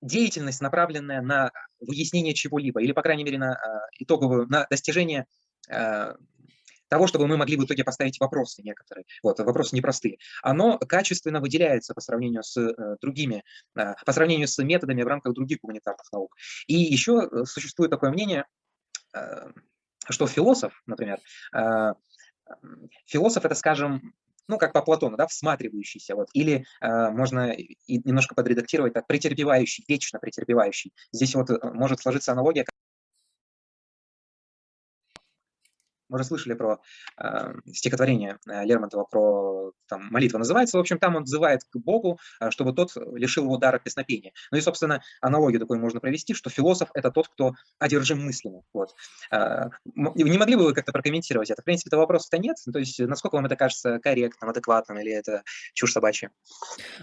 деятельность, направленная на выяснение чего-либо, или, по крайней мере, на э, итоговую, на достижение э, того, чтобы мы могли в итоге поставить вопросы некоторые, вот, вопросы непростые, оно качественно выделяется по сравнению с э, другими, э, по сравнению с методами в рамках других гуманитарных наук. И еще э, существует такое мнение, э, что философ, например, э, философ это, скажем, ну, как по Платону, да, всматривающийся, вот, или э, можно и немножко подредактировать так, претерпевающий, вечно претерпевающий. Здесь вот э, может сложиться аналогия, Мы уже слышали про э, стихотворение э, Лермонтова про там, молитва называется. В общем, там он взывает к Богу, э, чтобы тот лишил его дара песнопения. Ну и, собственно, аналогию такую можно провести, что философ – это тот, кто одержим мыслями. Вот. Э, не могли бы вы как-то прокомментировать это? В принципе, этого вопроса-то нет. То есть, насколько вам это кажется корректным, адекватным, или это чушь собачья?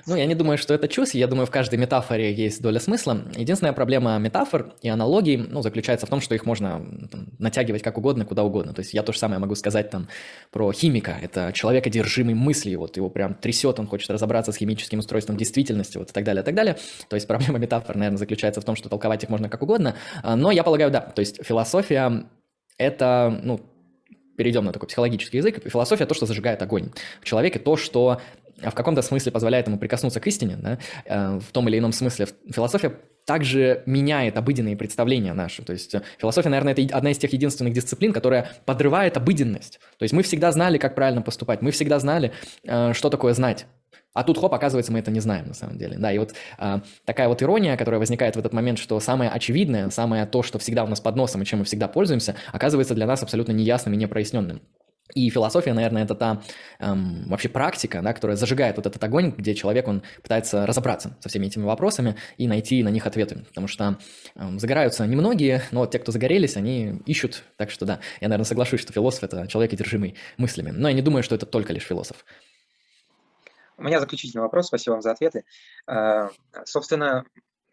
Ну, я не думаю, что это чушь. Я думаю, в каждой метафоре есть доля смысла. Единственная проблема метафор и аналогий ну, заключается в том, что их можно там, натягивать как угодно, куда угодно. То есть я то же самое могу сказать там про химика. Это человек, одержимый мыслью, вот его прям трясет, он хочет разобраться с химическим устройством действительности, вот и так далее, и так далее. То есть проблема метафор, наверное, заключается в том, что толковать их можно как угодно. А, но я полагаю, да, то есть философия – это, ну, перейдем на такой психологический язык, философия – то, что зажигает огонь. В человеке то, что в каком-то смысле позволяет ему прикоснуться к истине, да, э, в том или ином смысле. Философия также меняет обыденные представления наши. То есть э, философия, наверное, это одна из тех единственных дисциплин, которая подрывает обыденность. То есть мы всегда знали, как правильно поступать, мы всегда знали, э, что такое знать. А тут, хоп, оказывается, мы это не знаем на самом деле. Да, и вот а, такая вот ирония, которая возникает в этот момент, что самое очевидное, самое то, что всегда у нас под носом и чем мы всегда пользуемся, оказывается для нас абсолютно неясным и непроясненным. И философия, наверное, это та эм, вообще практика, да, которая зажигает вот этот огонь, где человек, он пытается разобраться со всеми этими вопросами и найти на них ответы. Потому что эм, загораются немногие, но вот те, кто загорелись, они ищут. Так что да, я, наверное, соглашусь, что философ – это человек, одержимый мыслями. Но я не думаю, что это только лишь философ. У меня заключительный вопрос, спасибо вам за ответы. Э, собственно,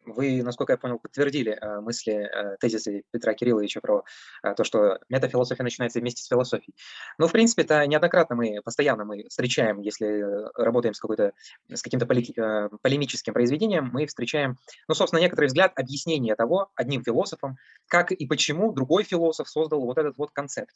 вы, насколько я понял, подтвердили э, мысли, э, тезисы Петра Кирилловича про э, то, что метафилософия начинается вместе с философией. Ну, в принципе, это неоднократно мы, постоянно мы встречаем, если работаем с, какой-то, с каким-то полемическим произведением, мы встречаем, ну, собственно, некоторый взгляд объяснения того одним философом, как и почему другой философ создал вот этот вот концепт.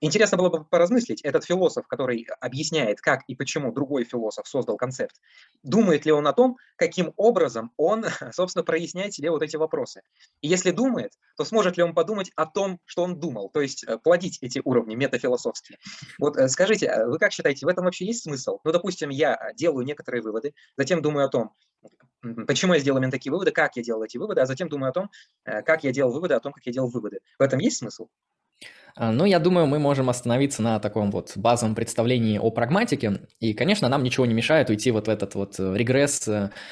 Интересно было бы поразмыслить, этот философ, который объясняет, как и почему другой философ создал концепт, думает ли он о том, каким образом он, собственно, проясняет себе вот эти вопросы. И если думает, то сможет ли он подумать о том, что он думал, то есть э, плодить эти уровни метафилософские. Вот э, скажите, э, вы как считаете, в этом вообще есть смысл? Ну, допустим, я делаю некоторые выводы, затем думаю о том, почему я сделал именно такие выводы, как я делал эти выводы, а затем думаю о том, как я делал выводы, о том, как я делал выводы. В этом есть смысл? А, ну, я думаю, мы можем остановиться на таком вот базовом представлении о прагматике. И, конечно, нам ничего не мешает уйти вот в этот вот э, регресс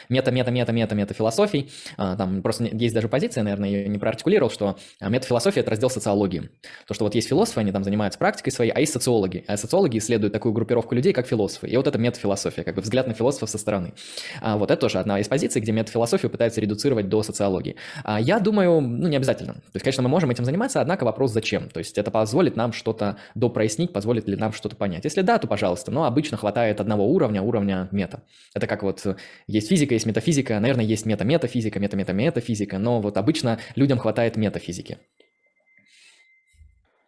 мета-мета-мета-мета-мета э, философий. А, там просто есть даже позиция, наверное, я не проартикулировал, что а, метафилософия – это раздел социологии. То, что вот есть философы, они там занимаются практикой своей, а есть социологи. А социологи исследуют такую группировку людей, как философы. И вот это метафилософия, как бы взгляд на философов со стороны. Вот это тоже одна из позиций, где метафилософию пытаются редуцировать до социологии. Я думаю, ну, не обязательно. То есть, конечно, мы можем этим заниматься, однако вопрос зачем. То есть это позволит нам что-то допрояснить, позволит ли нам что-то понять. Если да, то пожалуйста, но обычно хватает одного уровня, уровня мета. Это как вот э, есть физика, есть метафизика, наверное, есть мета-метафизика, мета-мета-метафизика, но вот обычно людям хватает метафизики.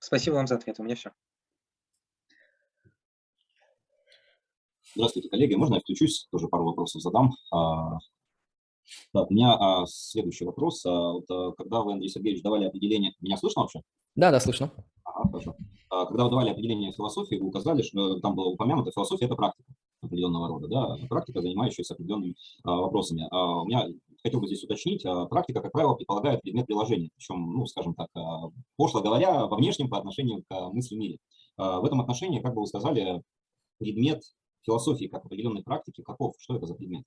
Спасибо вам за ответ, у меня все. Здравствуйте, коллеги. Можно я включусь? Тоже пару вопросов задам. А, да, у меня а, следующий вопрос. А, вот, а, когда вы, Андрей Сергеевич, давали определение... Меня слышно вообще? Да, да, слышно. Ага, хорошо. когда вы давали определение философии, вы указали, что там было упомянуто, философия – это практика определенного рода, да, практика, занимающаяся определенными а, вопросами. А, у меня хотел бы здесь уточнить, а, практика, как правило, предполагает предмет приложения, причем, ну, скажем так, а, пошло говоря, во внешнем по отношению к мысли мире. А, в этом отношении, как бы вы сказали, предмет философии как определенной практики, каков, что это за предмет?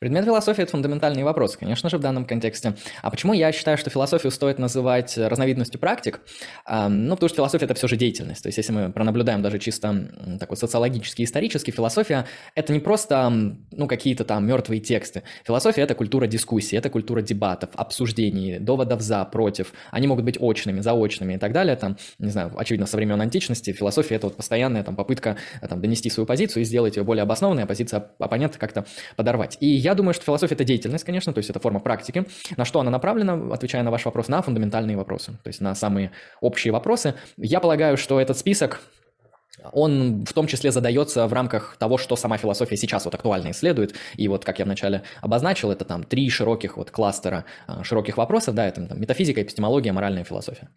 Предмет философии – это фундаментальный вопрос, конечно же, в данном контексте. А почему я считаю, что философию стоит называть разновидностью практик? Ну, потому что философия – это все же деятельность. То есть, если мы пронаблюдаем даже чисто такой социологический, исторический, философия – это не просто, ну, какие-то там мертвые тексты. Философия – это культура дискуссии, это культура дебатов, обсуждений, доводов за, против. Они могут быть очными, заочными и так далее. Там, не знаю, очевидно, со времен античности философия – это вот постоянная там, попытка там, донести свою позицию и сделать ее более обоснованной, а позиция оппонента как-то подорвать. И я думаю, что философия – это деятельность, конечно, то есть это форма практики. На что она направлена, отвечая на ваш вопрос, на фундаментальные вопросы, то есть на самые общие вопросы. Я полагаю, что этот список он в том числе задается в рамках того, что сама философия сейчас вот актуально исследует. И вот, как я вначале обозначил, это там три широких вот кластера а, широких вопросов, да, это там, метафизика, эпистемология, моральная философия.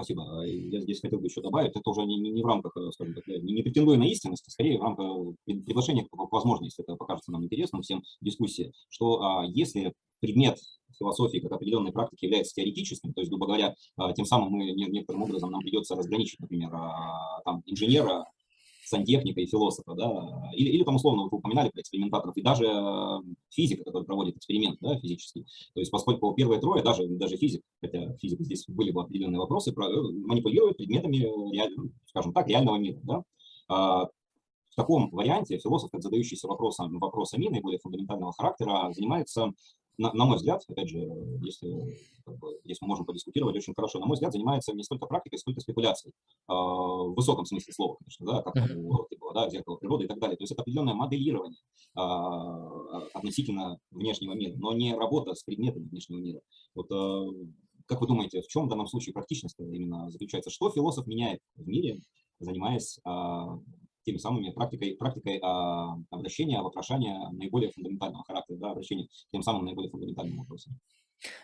Спасибо. А, я здесь хотел бы еще добавить, это уже не, не, в рамках, э, скажем так, не, не претендуя на истинность, а скорее в рамках э, предложения, возможно, если это покажется нам интересным всем, дискуссии, что а, если предмет философии как определенной практики является теоретическим, то есть, грубо говоря, а, тем самым мы некоторым образом нам придется разграничить, например, там, инженера сантехника и философа, да, или, или там условно вы упоминали про экспериментаторов, и даже э, физика, который проводит эксперимент, да, физический. То есть поскольку первые трое, даже, даже физик, хотя физик здесь были бы определенные вопросы, про, э, манипулируют предметами, реаль, скажем так, реального мира, да. А, в таком варианте философ, как задающийся вопросом, вопросами наиболее фундаментального характера, занимается на, на мой взгляд, опять же, если, как бы, если мы можем подискутировать очень хорошо, на мой взгляд, занимается не столько практикой, сколько спекуляцией. Э, в высоком смысле слова, конечно, да, как там у было, да, зеркало природы и так далее. То есть это определенное моделирование э, относительно внешнего мира, но не работа с предметами внешнего мира. Вот э, как вы думаете, в чем в данном случае практичность именно заключается? Что философ меняет в мире, занимаясь теми самыми практикой, практикой а, обращения, вопрошания наиболее фундаментального характера, да, обращения тем самым наиболее фундаментальным вопросам.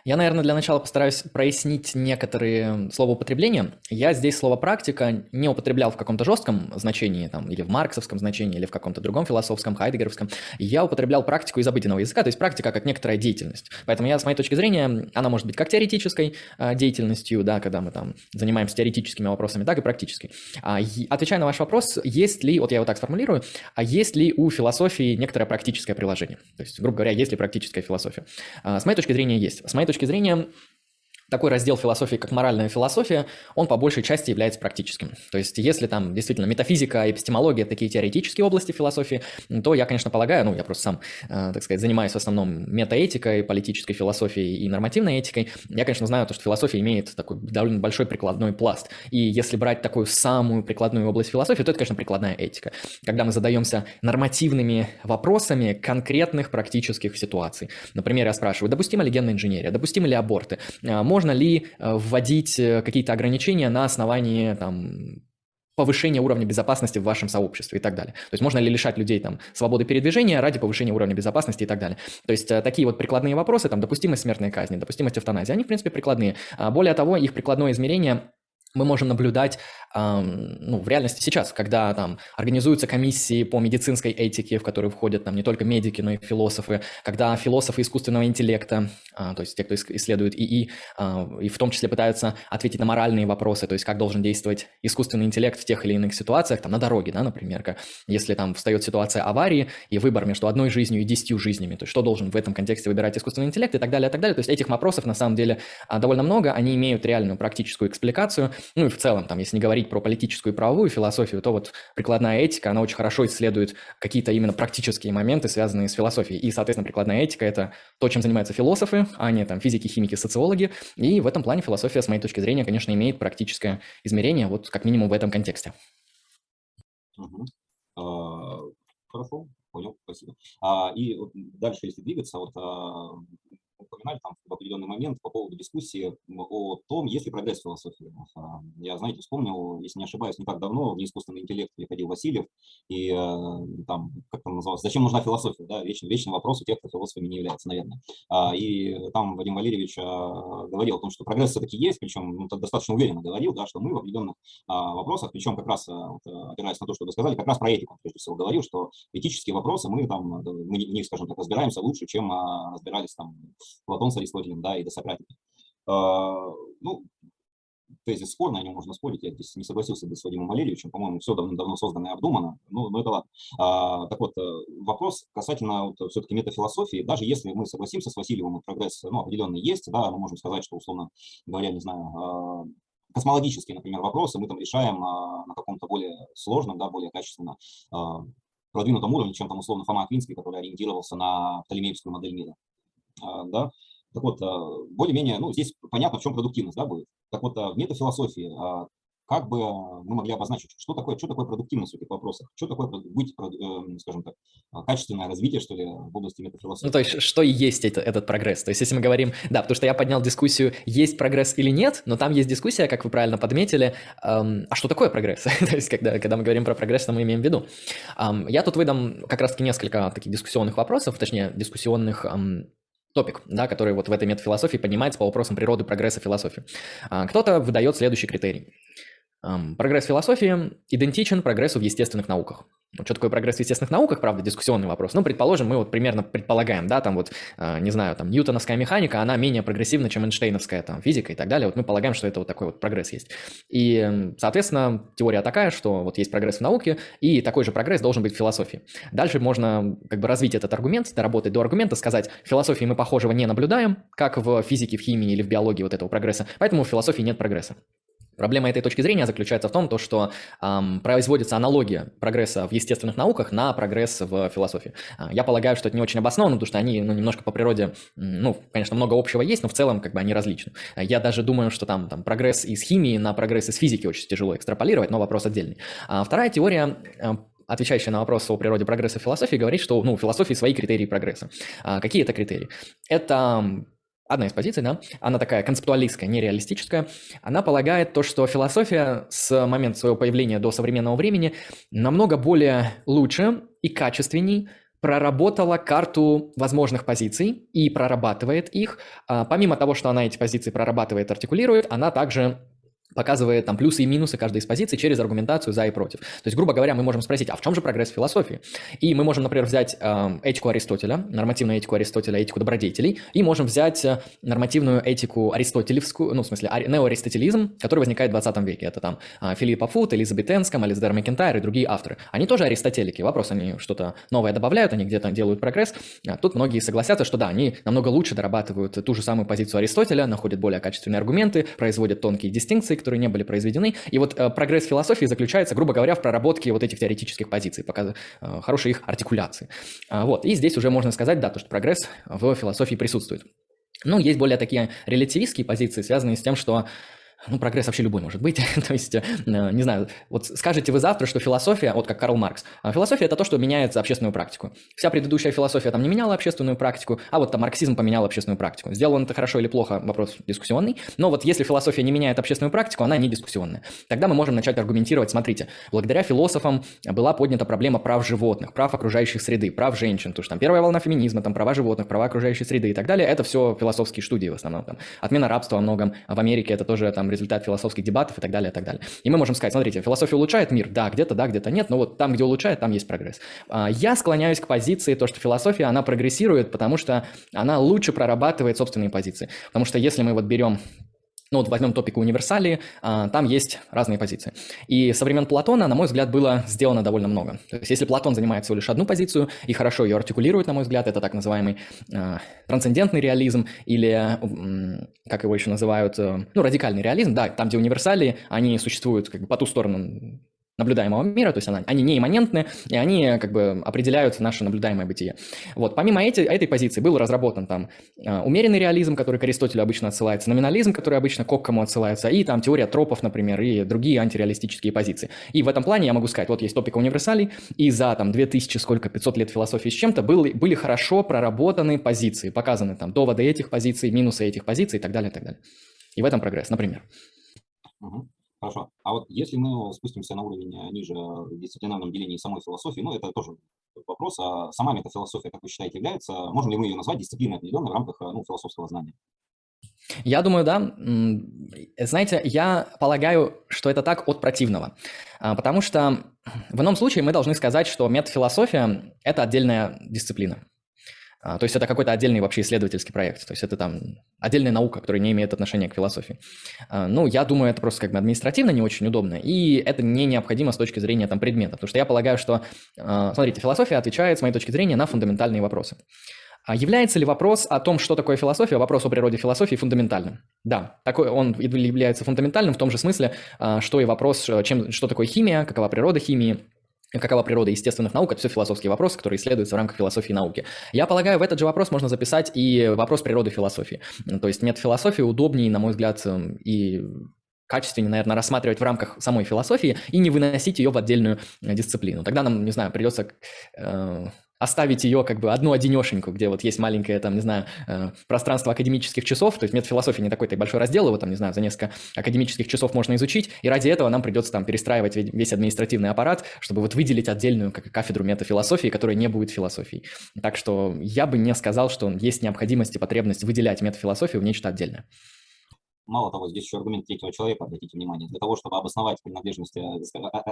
Я, наверное, для начала постараюсь прояснить некоторые словоупотребления. Я здесь слово «практика» не употреблял в каком-то жестком значении, там, или в марксовском значении, или в каком-то другом философском, хайдегеровском. Я употреблял практику из обыденного языка, то есть практика как некоторая деятельность. Поэтому я, с моей точки зрения, она может быть как теоретической э, деятельностью, да, когда мы там занимаемся теоретическими вопросами, так и практической. А, отвечая на ваш вопрос, есть ли, вот я его так сформулирую, а есть ли у философии некоторое практическое приложение? То есть, грубо говоря, есть ли практическая философия? А, с моей точки зрения, есть. С моей точки зрения, такой раздел философии, как моральная философия, он по большей части является практическим. То есть, если там действительно метафизика, эпистемология – такие теоретические области философии, то я, конечно, полагаю, ну, я просто сам, э, так сказать, занимаюсь в основном метаэтикой, политической философией и нормативной этикой. Я, конечно, знаю, то, что философия имеет такой довольно большой прикладной пласт. И если брать такую самую прикладную область философии, то это, конечно, прикладная этика. Когда мы задаемся нормативными вопросами конкретных практических ситуаций. Например, я спрашиваю, допустима ли генная инженерия, допустимы ли аборты, э, можно ли э, вводить э, какие-то ограничения на основании там, повышения уровня безопасности в вашем сообществе и так далее. То есть можно ли лишать людей там свободы передвижения ради повышения уровня безопасности и так далее. То есть э, такие вот прикладные вопросы, там допустимость смертной казни, допустимость эвтаназии, они в принципе прикладные. А более того, их прикладное измерение мы можем наблюдать ну, в реальности сейчас, когда там организуются комиссии по медицинской этике, в которые входят там не только медики, но и философы, когда философы искусственного интеллекта, а, то есть те, кто исследует ИИ, а, и в том числе пытаются ответить на моральные вопросы, то есть как должен действовать искусственный интеллект в тех или иных ситуациях, там на дороге, да, например, если там встает ситуация аварии и выбор между одной жизнью и десятью жизнями, то есть что должен в этом контексте выбирать искусственный интеллект и так далее, и так далее. То есть этих вопросов на самом деле а, довольно много, они имеют реальную практическую экспликацию, ну и в целом, там, если не говорить про политическую и правовую философию, то вот прикладная этика, она очень хорошо исследует какие-то именно практические моменты, связанные с философией. И, соответственно, прикладная этика – это то, чем занимаются философы, а не там физики, химики, социологи. И в этом плане философия, с моей точки зрения, конечно, имеет практическое измерение, вот как минимум в этом контексте. А, хорошо, понял, спасибо. А, и вот дальше, если двигаться, вот а, упоминали там в определенный момент по поводу дискуссии о том, есть ли прогресс в философии. А, я, знаете, вспомнил, если не ошибаюсь, не так давно в неискусственный интеллект приходил Васильев, и э, там, как там называлось, зачем нужна философия, да, вечный, вечный вопрос у тех, кто философами не является, наверное. А, и там Вадим Валерьевич говорил о том, что прогресс все-таки есть, причем ну, достаточно уверенно говорил, да, что мы в определенных вопросах, причем как раз, вот, опираясь на то, что вы сказали, как раз про этику, прежде всего, говорил, что этические вопросы мы там, мы в них, скажем так, разбираемся лучше, чем разбирались там Платон с Аристотелем, да, и до Сократики. Ну, тезис спорный, о нем можно спорить, я здесь не согласился бы с Вадимом Валерьевичем, по-моему, все давно-давно создано и обдумано, ну, ну это ладно. А, так вот, э, вопрос касательно вот, все-таки метафилософии, даже если мы согласимся с Васильевым, прогресс ну, определенный есть, да, мы можем сказать, что, условно говоря, не знаю, а, космологические, например, вопросы мы там решаем а, на каком-то более сложном, да, более качественно а, продвинутом уровне, чем там условно Фома Аквинский, который ориентировался на Птолемеевскую модель мира. А, да? Так вот, а, более-менее, ну, здесь понятно, в чем продуктивность, да, будет. Так вот, а, в метафилософии как бы мы могли обозначить, что такое, что такое продуктивность в этих вопросах, что такое быть, эм, скажем так, качественное развитие, что ли, в области метафилософии. Ну, то есть, что есть это, этот прогресс. То есть, если мы говорим, да, потому что я поднял дискуссию, есть прогресс или нет, но там есть дискуссия, как вы правильно подметили, эм, а что такое прогресс? то есть, когда, когда мы говорим про прогресс, что мы имеем в виду? Эм, я тут выдам как раз-таки несколько таких дискуссионных вопросов, точнее, дискуссионных эм, топик, да, который вот в этой метафилософии поднимается по вопросам природы, прогресса, философии. А, кто-то выдает следующий критерий. Прогресс философии идентичен прогрессу в естественных науках. Ну, что такое прогресс в естественных науках, правда, дискуссионный вопрос. Ну, предположим, мы вот примерно предполагаем, да, там вот, э, не знаю, там, ньютоновская механика, она менее прогрессивна, чем Эйнштейновская там физика и так далее. Вот мы полагаем, что это вот такой вот прогресс есть. И, соответственно, теория такая, что вот есть прогресс в науке, и такой же прогресс должен быть в философии. Дальше можно как бы развить этот аргумент, доработать до аргумента, сказать, в философии мы похожего не наблюдаем, как в физике, в химии или в биологии вот этого прогресса, поэтому в философии нет прогресса. Проблема этой точки зрения заключается в том, то, что эм, производится аналогия прогресса в естественных науках на прогресс в философии. А, я полагаю, что это не очень обосновано, потому что они ну, немножко по природе, ну, конечно, много общего есть, но в целом как бы они различны. Я даже думаю, что там, там прогресс из химии на прогресс из физики очень тяжело экстраполировать, но вопрос отдельный. А вторая теория отвечающая на вопрос о природе прогресса в философии, говорит, что ну, у философии свои критерии прогресса. А какие это критерии? Это одна из позиций, да, она такая концептуалистская, нереалистическая, она полагает то, что философия с момента своего появления до современного времени намного более лучше и качественней проработала карту возможных позиций и прорабатывает их. А помимо того, что она эти позиции прорабатывает, артикулирует, она также показывает там плюсы и минусы каждой из позиций через аргументацию за и против. То есть, грубо говоря, мы можем спросить, а в чем же прогресс философии? И мы можем, например, взять э, этику Аристотеля, нормативную этику Аристотеля, этику добродетелей, и можем взять э, нормативную этику аристотелевскую, ну, в смысле, ари, неоаристотелизм, который возникает в 20 веке. Это там э, Филипп Фут, Элизабет Энском, Ализдер Макентайр и другие авторы. Они тоже аристотелики. Вопрос, они что-то новое добавляют, они где-то делают прогресс. А тут многие согласятся, что да, они намного лучше дорабатывают ту же самую позицию Аристотеля, находят более качественные аргументы, производят тонкие дистинкции, которые не были произведены. И вот э, прогресс философии заключается, грубо говоря, в проработке вот этих теоретических позиций, пока, э, хорошей их артикуляции. А, вот. И здесь уже можно сказать, да, то, что прогресс в философии присутствует. Ну, есть более такие релятивистские позиции, связанные с тем, что ну, прогресс вообще любой может быть. то есть, э, не знаю, вот скажете вы завтра, что философия, вот как Карл Маркс, а философия – это то, что меняет общественную практику. Вся предыдущая философия там не меняла общественную практику, а вот там марксизм поменял общественную практику. Сделал он это хорошо или плохо, вопрос дискуссионный, но вот если философия не меняет общественную практику, она не дискуссионная. Тогда мы можем начать аргументировать, смотрите, благодаря философам была поднята проблема прав животных, прав окружающих среды, прав женщин, то что там первая волна феминизма, там права животных, права окружающей среды и так далее, это все философские студии в основном. Там. Отмена рабства во многом, а в Америке это тоже там результат философских дебатов и так далее, и так далее. И мы можем сказать, смотрите, философия улучшает мир, да, где-то да, где-то нет, но вот там, где улучшает, там есть прогресс. А, я склоняюсь к позиции, то, что философия, она прогрессирует, потому что она лучше прорабатывает собственные позиции. Потому что если мы вот берем ну вот возьмем топику универсалии, а, там есть разные позиции. И со времен Платона, на мой взгляд, было сделано довольно много. То есть если Платон занимает всего лишь одну позицию и хорошо ее артикулирует, на мой взгляд, это так называемый э, трансцендентный реализм или, как его еще называют, э, ну, радикальный реализм, да, там, где универсалии, они существуют как бы по ту сторону наблюдаемого мира, то есть она, они не имманентны, и они как бы определяют наше наблюдаемое бытие. Вот, помимо эти, этой позиции был разработан там э, умеренный реализм, который к Аристотелю обычно отсылается, номинализм, который обычно к Оккаму отсылается, и там теория тропов, например, и другие антиреалистические позиции. И в этом плане я могу сказать, вот есть топика универсалей, и за там 2000, сколько, 500 лет философии с чем-то были, были хорошо проработаны позиции, показаны там доводы этих позиций, минусы этих позиций и так далее, и так далее. И в этом прогресс, например. Угу. Хорошо. А вот если мы спустимся на уровень э, ниже в дисциплинарном делении самой философии, ну, это тоже вопрос, а сама метафилософия, как вы считаете, является, можем ли мы ее назвать дисциплиной определенной в рамках э, ну, философского знания? Я думаю, да. Знаете, я полагаю, что это так от противного. А, потому что в ином случае мы должны сказать, что метафилософия – это отдельная дисциплина. А, то есть это какой-то отдельный вообще исследовательский проект. То есть это там отдельная наука, которая не имеет отношения к философии. А, ну, я думаю, это просто как бы административно не очень удобно, и это не необходимо с точки зрения там предмета. Потому что я полагаю, что, а, смотрите, философия отвечает, с моей точки зрения, на фундаментальные вопросы. А является ли вопрос о том, что такое философия, вопрос о природе философии фундаментальным? Да, такой он является фундаментальным в том же смысле, что и вопрос, чем, что такое химия, какова природа химии, какова природа естественных наук, это все философские вопросы, которые исследуются в рамках философии науки. Я полагаю, в этот же вопрос можно записать и вопрос природы философии. То есть метод философии удобнее, на мой взгляд, эм, и качественнее, наверное, рассматривать в рамках самой философии и не выносить ее в отдельную э, дисциплину. Тогда нам, не знаю, придется оставить ее как бы одну одинешеньку, где вот есть маленькое, там, не знаю, э, пространство академических часов, то есть метод философии не такой-то большой раздел, его там, не знаю, за несколько академических часов можно изучить, и ради этого нам придется там перестраивать весь административный аппарат, чтобы вот выделить отдельную как, кафедру метафилософии, которая не будет философией. Так что я бы не сказал, что есть необходимость и потребность выделять метафилософию в нечто отдельное. Мало того, здесь еще аргумент третьего человека, обратите внимание. Для того, чтобы обосновать принадлежность, э,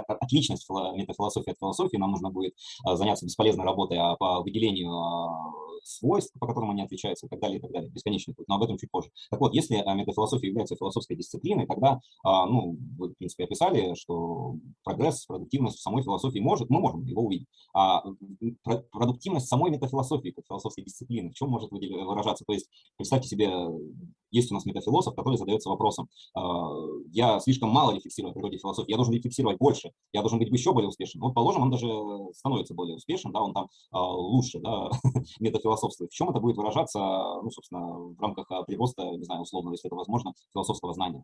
отличность метафилософии от философии, нам нужно будет э, заняться бесполезной работой а, по выделению а, свойств, по которым они отличаются, и так далее, и так далее. Бесконечный путь, но об этом чуть позже. Так вот, если э, метафилософия является философской дисциплиной, тогда, а, ну, вы, в принципе, описали, что прогресс, продуктивность в самой философии может, мы можем его увидеть. А продуктивность самой метафилософии, как философской дисциплины, в чем может выражаться? То есть, представьте себе есть у нас метафилософ, который задается вопросом, а, я слишком мало рефлексирую о природе философии, я должен рефлексировать больше, я должен быть еще более успешен. Вот, положим, он даже становится более успешен, да, он там а, лучше, да, метафилософствует. В чем это будет выражаться, ну, собственно, в рамках а, прироста, не знаю, условно, если это возможно, философского знания?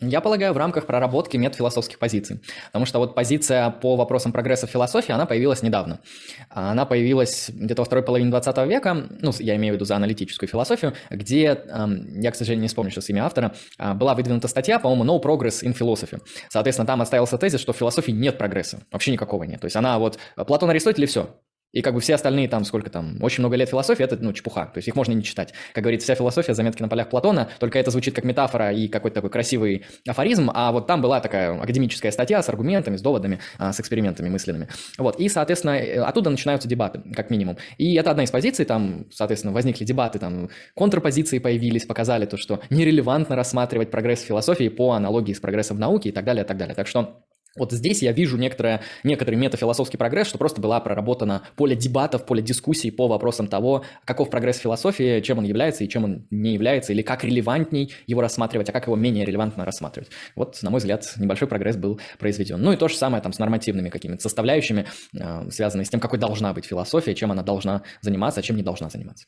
Я полагаю, в рамках проработки метафилософских позиций. Потому что вот позиция по вопросам прогресса в философии, она появилась недавно. Она появилась где-то во второй половине 20 века, ну, я имею в виду за аналитическую философию, где, я, к сожалению, не вспомню сейчас имя автора, а, была выдвинута статья, по-моему, «No Progress in Philosophy». Соответственно, там отставился тезис, что в философии нет прогресса, вообще никакого нет. То есть она вот, Платон, Аристотель и все, и как бы все остальные там, сколько там, очень много лет философии, это, ну, чепуха. То есть их можно не читать. Как говорится, вся философия, заметки на полях Платона, только это звучит как метафора и какой-то такой красивый афоризм, а вот там была такая академическая статья с аргументами, с доводами, а, с экспериментами мысленными. Вот, и, соответственно, э, оттуда начинаются дебаты, как минимум. И это одна из позиций, там, соответственно, возникли дебаты, там, контрпозиции появились, показали то, что нерелевантно рассматривать прогресс философии по аналогии с прогрессом в науке и так далее, и так далее. Так что вот здесь я вижу некоторое, некоторый метафилософский прогресс, что просто была проработана поле дебатов, поле дискуссий по вопросам того, каков прогресс философии, чем он является и чем он не является, или как релевантней его рассматривать, а как его менее релевантно рассматривать. Вот, на мой взгляд, небольшой прогресс был произведен. Ну и то же самое там с нормативными какими-то составляющими, э, связанными с тем, какой должна быть философия, чем она должна заниматься, а чем не должна заниматься.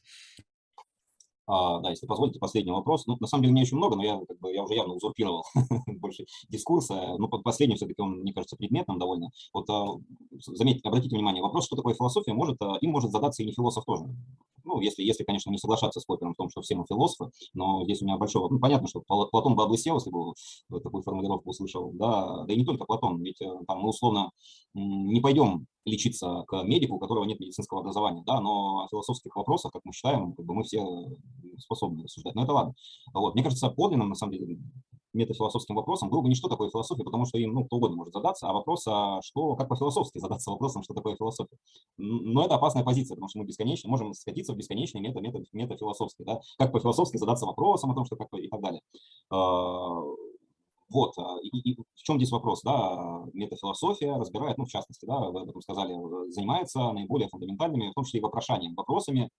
А, да, если позволите, последний вопрос. Ну, на самом деле, не очень много, но я, как бы, я уже явно узурпировал больше дискурса. Ну, последний все-таки, он, мне кажется, предметным довольно. Вот, а, заметьте, обратите внимание, вопрос, что такое философия, может, а, им может задаться и не философ тоже. Ну, если, если, конечно, не соглашаться с Поппером в том, что все мы философы, но здесь у меня большой... Ну, понятно, что Платон бы облысел, если бы такую формулировку услышал, да, да и не только Платон, ведь э, там мы условно не пойдем лечиться к медику, у которого нет медицинского образования, да, но о философских вопросах, как мы считаем, как бы мы все способны рассуждать. Но это ладно. Вот. Мне кажется, подлинным, на самом деле, метафилософским вопросом было бы не что такое философия, потому что им ну, кто угодно может задаться, а вопрос, а что, как по-философски задаться вопросом, что такое философия. Но это опасная позиция, потому что мы бесконечно можем скатиться в бесконечный мета, мета, метафилософский. Да? Как по-философски задаться вопросом о том, что как и так далее. А, вот, а, и, и в чем здесь вопрос, да, метафилософия разбирает, ну, в частности, да, вы об этом сказали, занимается наиболее фундаментальными, в том числе и вопрошанием, вопросами,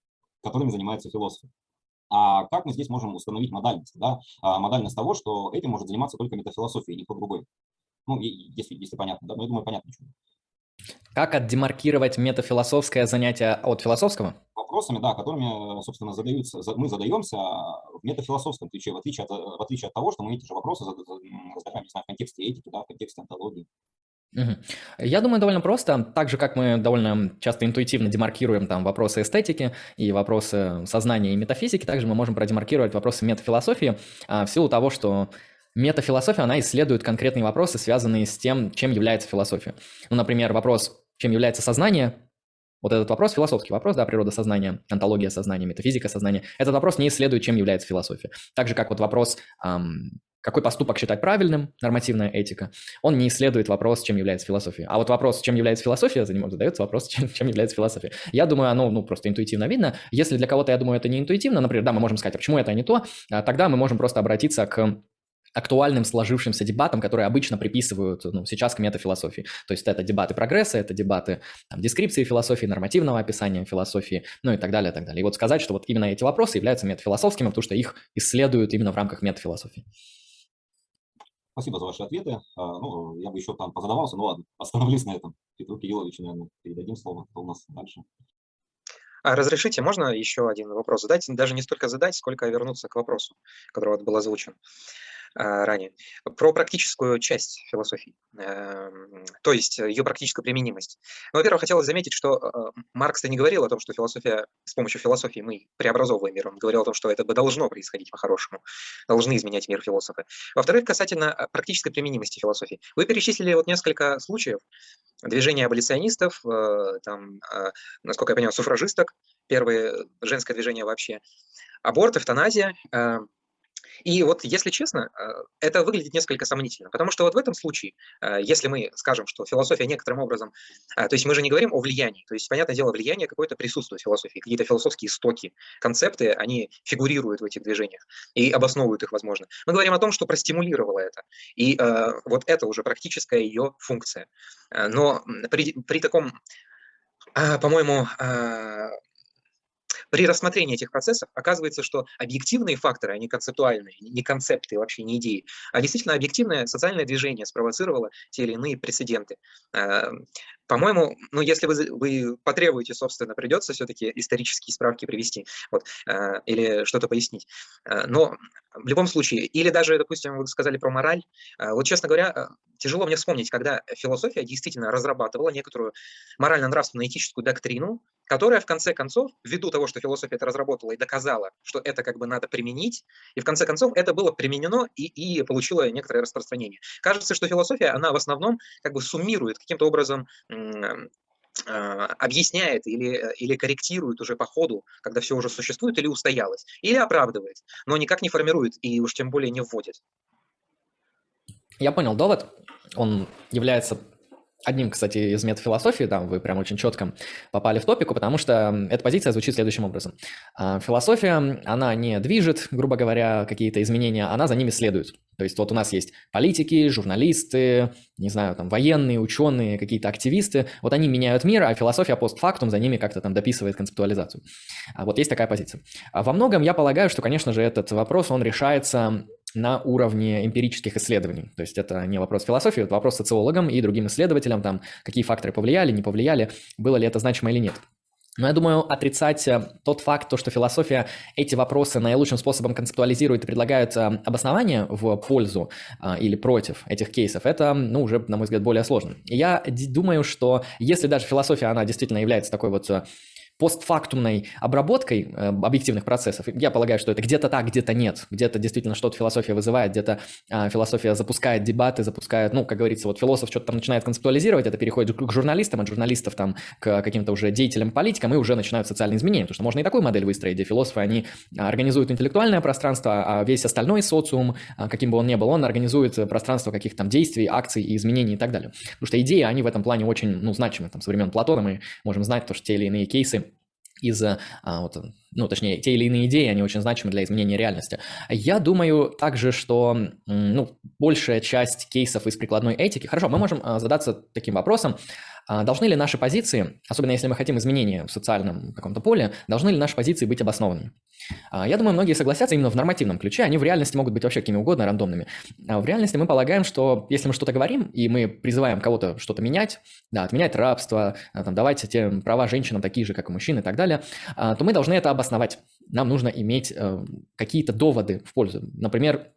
которыми занимаются философы. А как мы здесь можем установить модальность? Да? А модальность того, что этим может заниматься только метафилософия, никто другой. Ну, если, если понятно, да, но я думаю, понятно, почему. Как отдемаркировать метафилософское занятие от философского? Вопросами, да, которыми, собственно, задаются, мы задаемся в метафилософском ключе, в отличие от, в отличие от того, что мы эти же вопросы задаем, не знаю, в контексте этики, да, в контексте антологии. Я думаю, довольно просто. Так же, как мы довольно часто интуитивно демаркируем там вопросы эстетики и вопросы сознания и метафизики, также мы можем продемаркировать вопросы метафилософии а, в силу того, что метафилософия, она исследует конкретные вопросы, связанные с тем, чем является философия. Ну, например, вопрос, чем является сознание, вот этот вопрос, философский вопрос, да, природа сознания, антология сознания, метафизика сознания, этот вопрос не исследует, чем является философия. Так же, как вот вопрос, эм, какой поступок считать правильным, нормативная этика, он не исследует вопрос, чем является философия. А вот вопрос, чем является философия, за ним задается вопрос, чем, чем является философия. Я думаю, оно ну, просто интуитивно видно. Если для кого-то, я думаю, это не интуитивно, например, да, мы можем сказать, а почему это не то, а тогда мы можем просто обратиться к актуальным сложившимся дебатам, которые обычно приписывают ну, сейчас к метафилософии. То есть это дебаты прогресса, это дебаты там, дескрипции философии, нормативного описания философии, ну и так далее, и так далее. И вот сказать, что вот именно эти вопросы являются метафилософскими, потому что их исследуют именно в рамках метафилософии. Спасибо за ваши ответы. А, ну, я бы еще там позадавался, ну ладно, остановлюсь на этом. Петру Кирилловичу, наверное, передадим слово, кто у нас дальше. А разрешите, можно еще один вопрос задать? Даже не столько задать, сколько вернуться к вопросу, который вот был озвучен. А, ранее, про практическую часть философии, эм, то есть ее практическую применимость. Ну, во-первых, хотелось заметить, что э, Маркс-то не говорил о том, что философия, с помощью философии мы преобразовываем мир, он говорил о том, что это бы должно происходить по-хорошему, должны изменять мир философы. Во-вторых, касательно э, практической применимости философии. Вы перечислили вот несколько случаев движения аболиционистов, э, там, насколько я понимаю, суфражисток, первое женское движение вообще, аборт, эвтаназия, и вот, если честно, э, это выглядит несколько сомнительно, потому что вот в этом случае, э, если мы скажем, что философия некоторым образом, э, то есть мы же не говорим о влиянии, то есть, понятное дело, влияние какое-то присутствует в философии, какие-то философские истоки, концепты, они фигурируют в этих движениях и обосновывают их, возможно. Мы говорим о том, что простимулировало это, и вот это уже практическая ее функция. Но при, при таком по-моему, при рассмотрении этих процессов оказывается, что объективные факторы, а не концептуальные, не концепты, вообще не идеи, а действительно объективное социальное движение спровоцировало те или иные прецеденты. По-моему, ну, если вы, вы потребуете, собственно, придется все-таки исторические справки привести вот, э, или что-то пояснить. Э, но в любом случае, или даже, допустим, вы сказали про мораль. Э, вот, честно говоря, э, тяжело мне вспомнить, когда философия действительно разрабатывала некоторую морально-нравственную этическую доктрину, которая в конце концов, ввиду того, что философия это разработала и доказала, что это как бы надо применить, и в конце концов это было применено и, и получило некоторое распространение. Кажется, что философия, она в основном как бы суммирует каким-то образом объясняет или, или корректирует уже по ходу, когда все уже существует или устоялось, или оправдывает, но никак не формирует и уж тем более не вводит. Я понял довод. Он является одним, кстати, из метафилософии, да, вы прям очень четко попали в топику, потому что эта позиция звучит следующим образом. А, философия, она не движет, грубо говоря, какие-то изменения, она за ними следует. То есть вот у нас есть политики, журналисты, не знаю, там военные, ученые, какие-то активисты, вот они меняют мир, а философия постфактум за ними как-то там дописывает концептуализацию. А вот есть такая позиция. А во многом я полагаю, что, конечно же, этот вопрос, он решается на уровне эмпирических исследований. То есть это не вопрос философии, это вопрос социологам и другим исследователям, там, какие факторы повлияли, не повлияли, было ли это значимо или нет. Но я думаю, отрицать э, тот факт, то, что философия эти вопросы наилучшим способом концептуализирует и предлагает э, обоснование в пользу э, или против этих кейсов, это, ну, уже, на мой взгляд, более сложно. И я думаю, что если даже философия, она действительно является такой вот постфактумной обработкой э, объективных процессов, я полагаю, что это где-то так, где-то нет. Где-то действительно что-то философия вызывает, где-то э, философия запускает дебаты, запускает, ну, как говорится, вот философ что-то там начинает концептуализировать, это переходит к журналистам, от журналистов там к каким-то уже деятелям, политикам, и уже начинают социальные изменения. Потому что можно и такую модель выстроить, где философы, они организуют интеллектуальное пространство, а весь остальной социум, каким бы он ни был, он организует пространство каких-то там действий, акций и изменений и так далее. Потому что идеи, они в этом плане очень, ну, значимы. Там, со времен Платона мы можем знать, то, что те или иные кейсы из-за, а, вот, ну, точнее, те или иные идеи, они очень значимы для изменения реальности. Я думаю также, что, ну, большая часть кейсов из прикладной этики, хорошо, мы можем а, задаться таким вопросом, должны ли наши позиции, особенно если мы хотим изменения в социальном каком-то поле, должны ли наши позиции быть обоснованными? А, я думаю, многие согласятся именно в нормативном ключе, они в реальности могут быть вообще какими угодно рандомными. А в реальности мы полагаем, что если мы что-то говорим, и мы призываем кого-то что-то менять, да, отменять рабство, а, там, давайте те права женщинам такие же, как и мужчин и так далее, то мы должны это обосновать. Нам нужно иметь э, какие-то доводы в пользу. Например,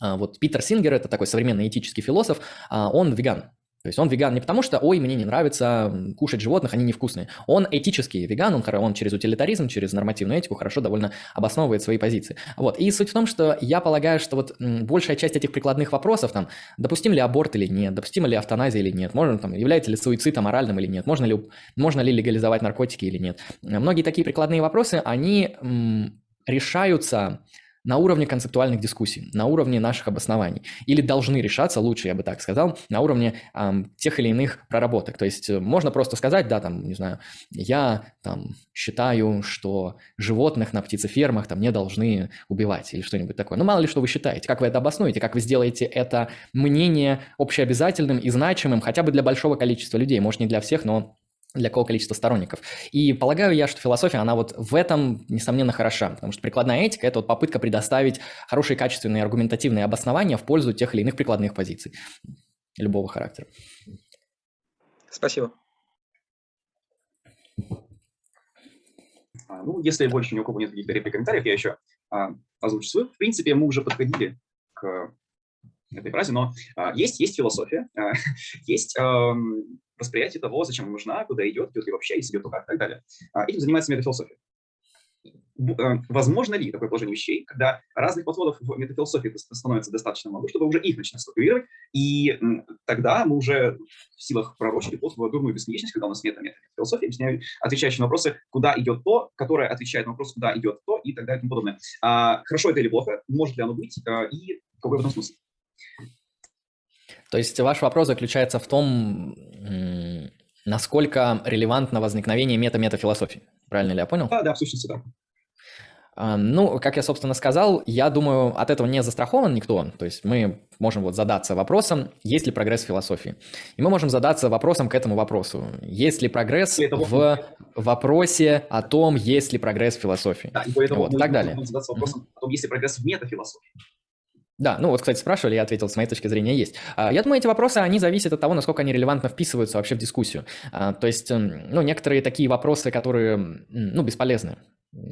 вот Питер Сингер, это такой современный этический философ, он веган. То есть он веган не потому, что, ой, мне не нравится кушать животных, они невкусные. Он этический веган, он, он через утилитаризм, через нормативную этику хорошо довольно обосновывает свои позиции. Вот. И суть в том, что я полагаю, что вот большая часть этих прикладных вопросов, там, допустим ли аборт или нет, допустима ли автоназия или нет, можно, там, является ли суицид аморальным или нет, можно ли, можно ли легализовать наркотики или нет. Многие такие прикладные вопросы, они м, решаются на уровне концептуальных дискуссий, на уровне наших обоснований. Или должны решаться, лучше я бы так сказал, на уровне эм, тех или иных проработок. То есть э, можно просто сказать, да, там, не знаю, я там считаю, что животных на птицефермах там не должны убивать или что-нибудь такое. Ну, мало ли что вы считаете, как вы это обоснуете, как вы сделаете это мнение общеобязательным и значимым хотя бы для большого количества людей, может, не для всех, но для какого количества сторонников. И полагаю я, что философия, она вот в этом, несомненно, хороша, потому что прикладная этика – это вот попытка предоставить хорошие, качественные, аргументативные обоснования в пользу тех или иных прикладных позиций любого характера. Спасибо. А, ну, если больше ни у кого нет каких-то реплик комментариев, я еще а, озвучу свою. В принципе, мы уже подходили к этой фразе, но а, есть, есть философия, а, есть а, восприятие того, зачем нужна, куда идет, идет ли вообще, если идет, то как, и так далее. А, этим занимается метафилософия. Э, возможно ли такое положение вещей, когда разных подходов в метафилософии становится достаточно много, чтобы уже их начинать структурировать, и тогда мы уже в силах пророчить вход в дурную бесконечность, когда у нас нет метафилософии, отвечающие на вопросы, куда идет то, которое отвечает на вопрос, куда идет то, и так далее и тому подобное. А, хорошо это или плохо, может ли оно быть, а, и какой в этом смысл? То есть ваш вопрос заключается в том, насколько релевантно возникновение мета-метафилософии. Правильно ли я понял? Да, да, в сущности, да. Ну, как я, собственно, сказал, я думаю, от этого не застрахован никто. То есть мы можем вот задаться вопросом, есть ли прогресс в философии. И мы можем задаться вопросом к этому вопросу. Есть ли прогресс в вопросе о том, есть ли прогресс в философии. Да, и поэтому вот, мы, так далее. задаться вопросом mm-hmm. о том, есть ли прогресс в метафилософии. Да, ну вот, кстати, спрашивали, я ответил, с моей точки зрения есть. А, я думаю, эти вопросы, они зависят от того, насколько они релевантно вписываются вообще в дискуссию. А, то есть, ну, некоторые такие вопросы, которые, ну, бесполезны.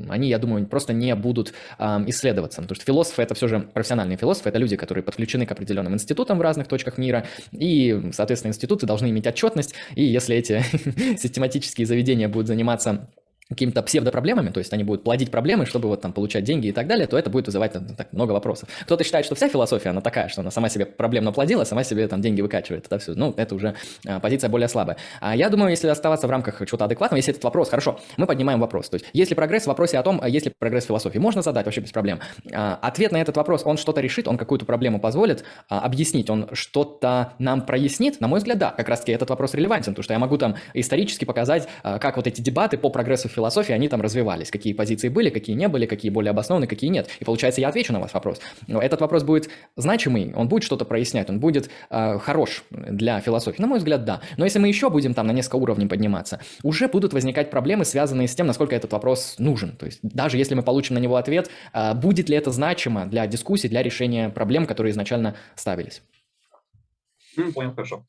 Они, я думаю, просто не будут исследоваться. Потому что философы – это все же профессиональные философы, это люди, которые подключены к определенным институтам в разных точках мира, и, соответственно, институты должны иметь отчетность, и если эти систематические заведения будут заниматься какими-то псевдопроблемами, то есть они будут плодить проблемы, чтобы вот там получать деньги и так далее, то это будет вызывать там, так, много вопросов. Кто-то считает, что вся философия, она такая, что она сама себе проблемно плодила, сама себе там деньги выкачивает, это все, ну, это уже а, позиция более слабая. А я думаю, если оставаться в рамках чего-то адекватного, если этот вопрос, хорошо, мы поднимаем вопрос, то есть если прогресс в вопросе о том, а есть ли прогресс философии, можно задать вообще без проблем. А, ответ на этот вопрос, он что-то решит, он какую-то проблему позволит а, объяснить, он что-то нам прояснит, на мой взгляд, да, как раз-таки этот вопрос релевантен, потому что я могу там исторически показать, а, как вот эти дебаты по прогрессу в философии, они там развивались, какие позиции были, какие не были, какие более обоснованы, какие нет. И получается, я отвечу на ваш вопрос. Но этот вопрос будет значимый, он будет что-то прояснять, он будет э, хорош для философии. На мой взгляд, да. Но если мы еще будем там на несколько уровней подниматься, уже будут возникать проблемы, связанные с тем, насколько этот вопрос нужен. То есть даже если мы получим на него ответ, э, будет ли это значимо для дискуссии, для решения проблем, которые изначально ставились. Понял, хорошо.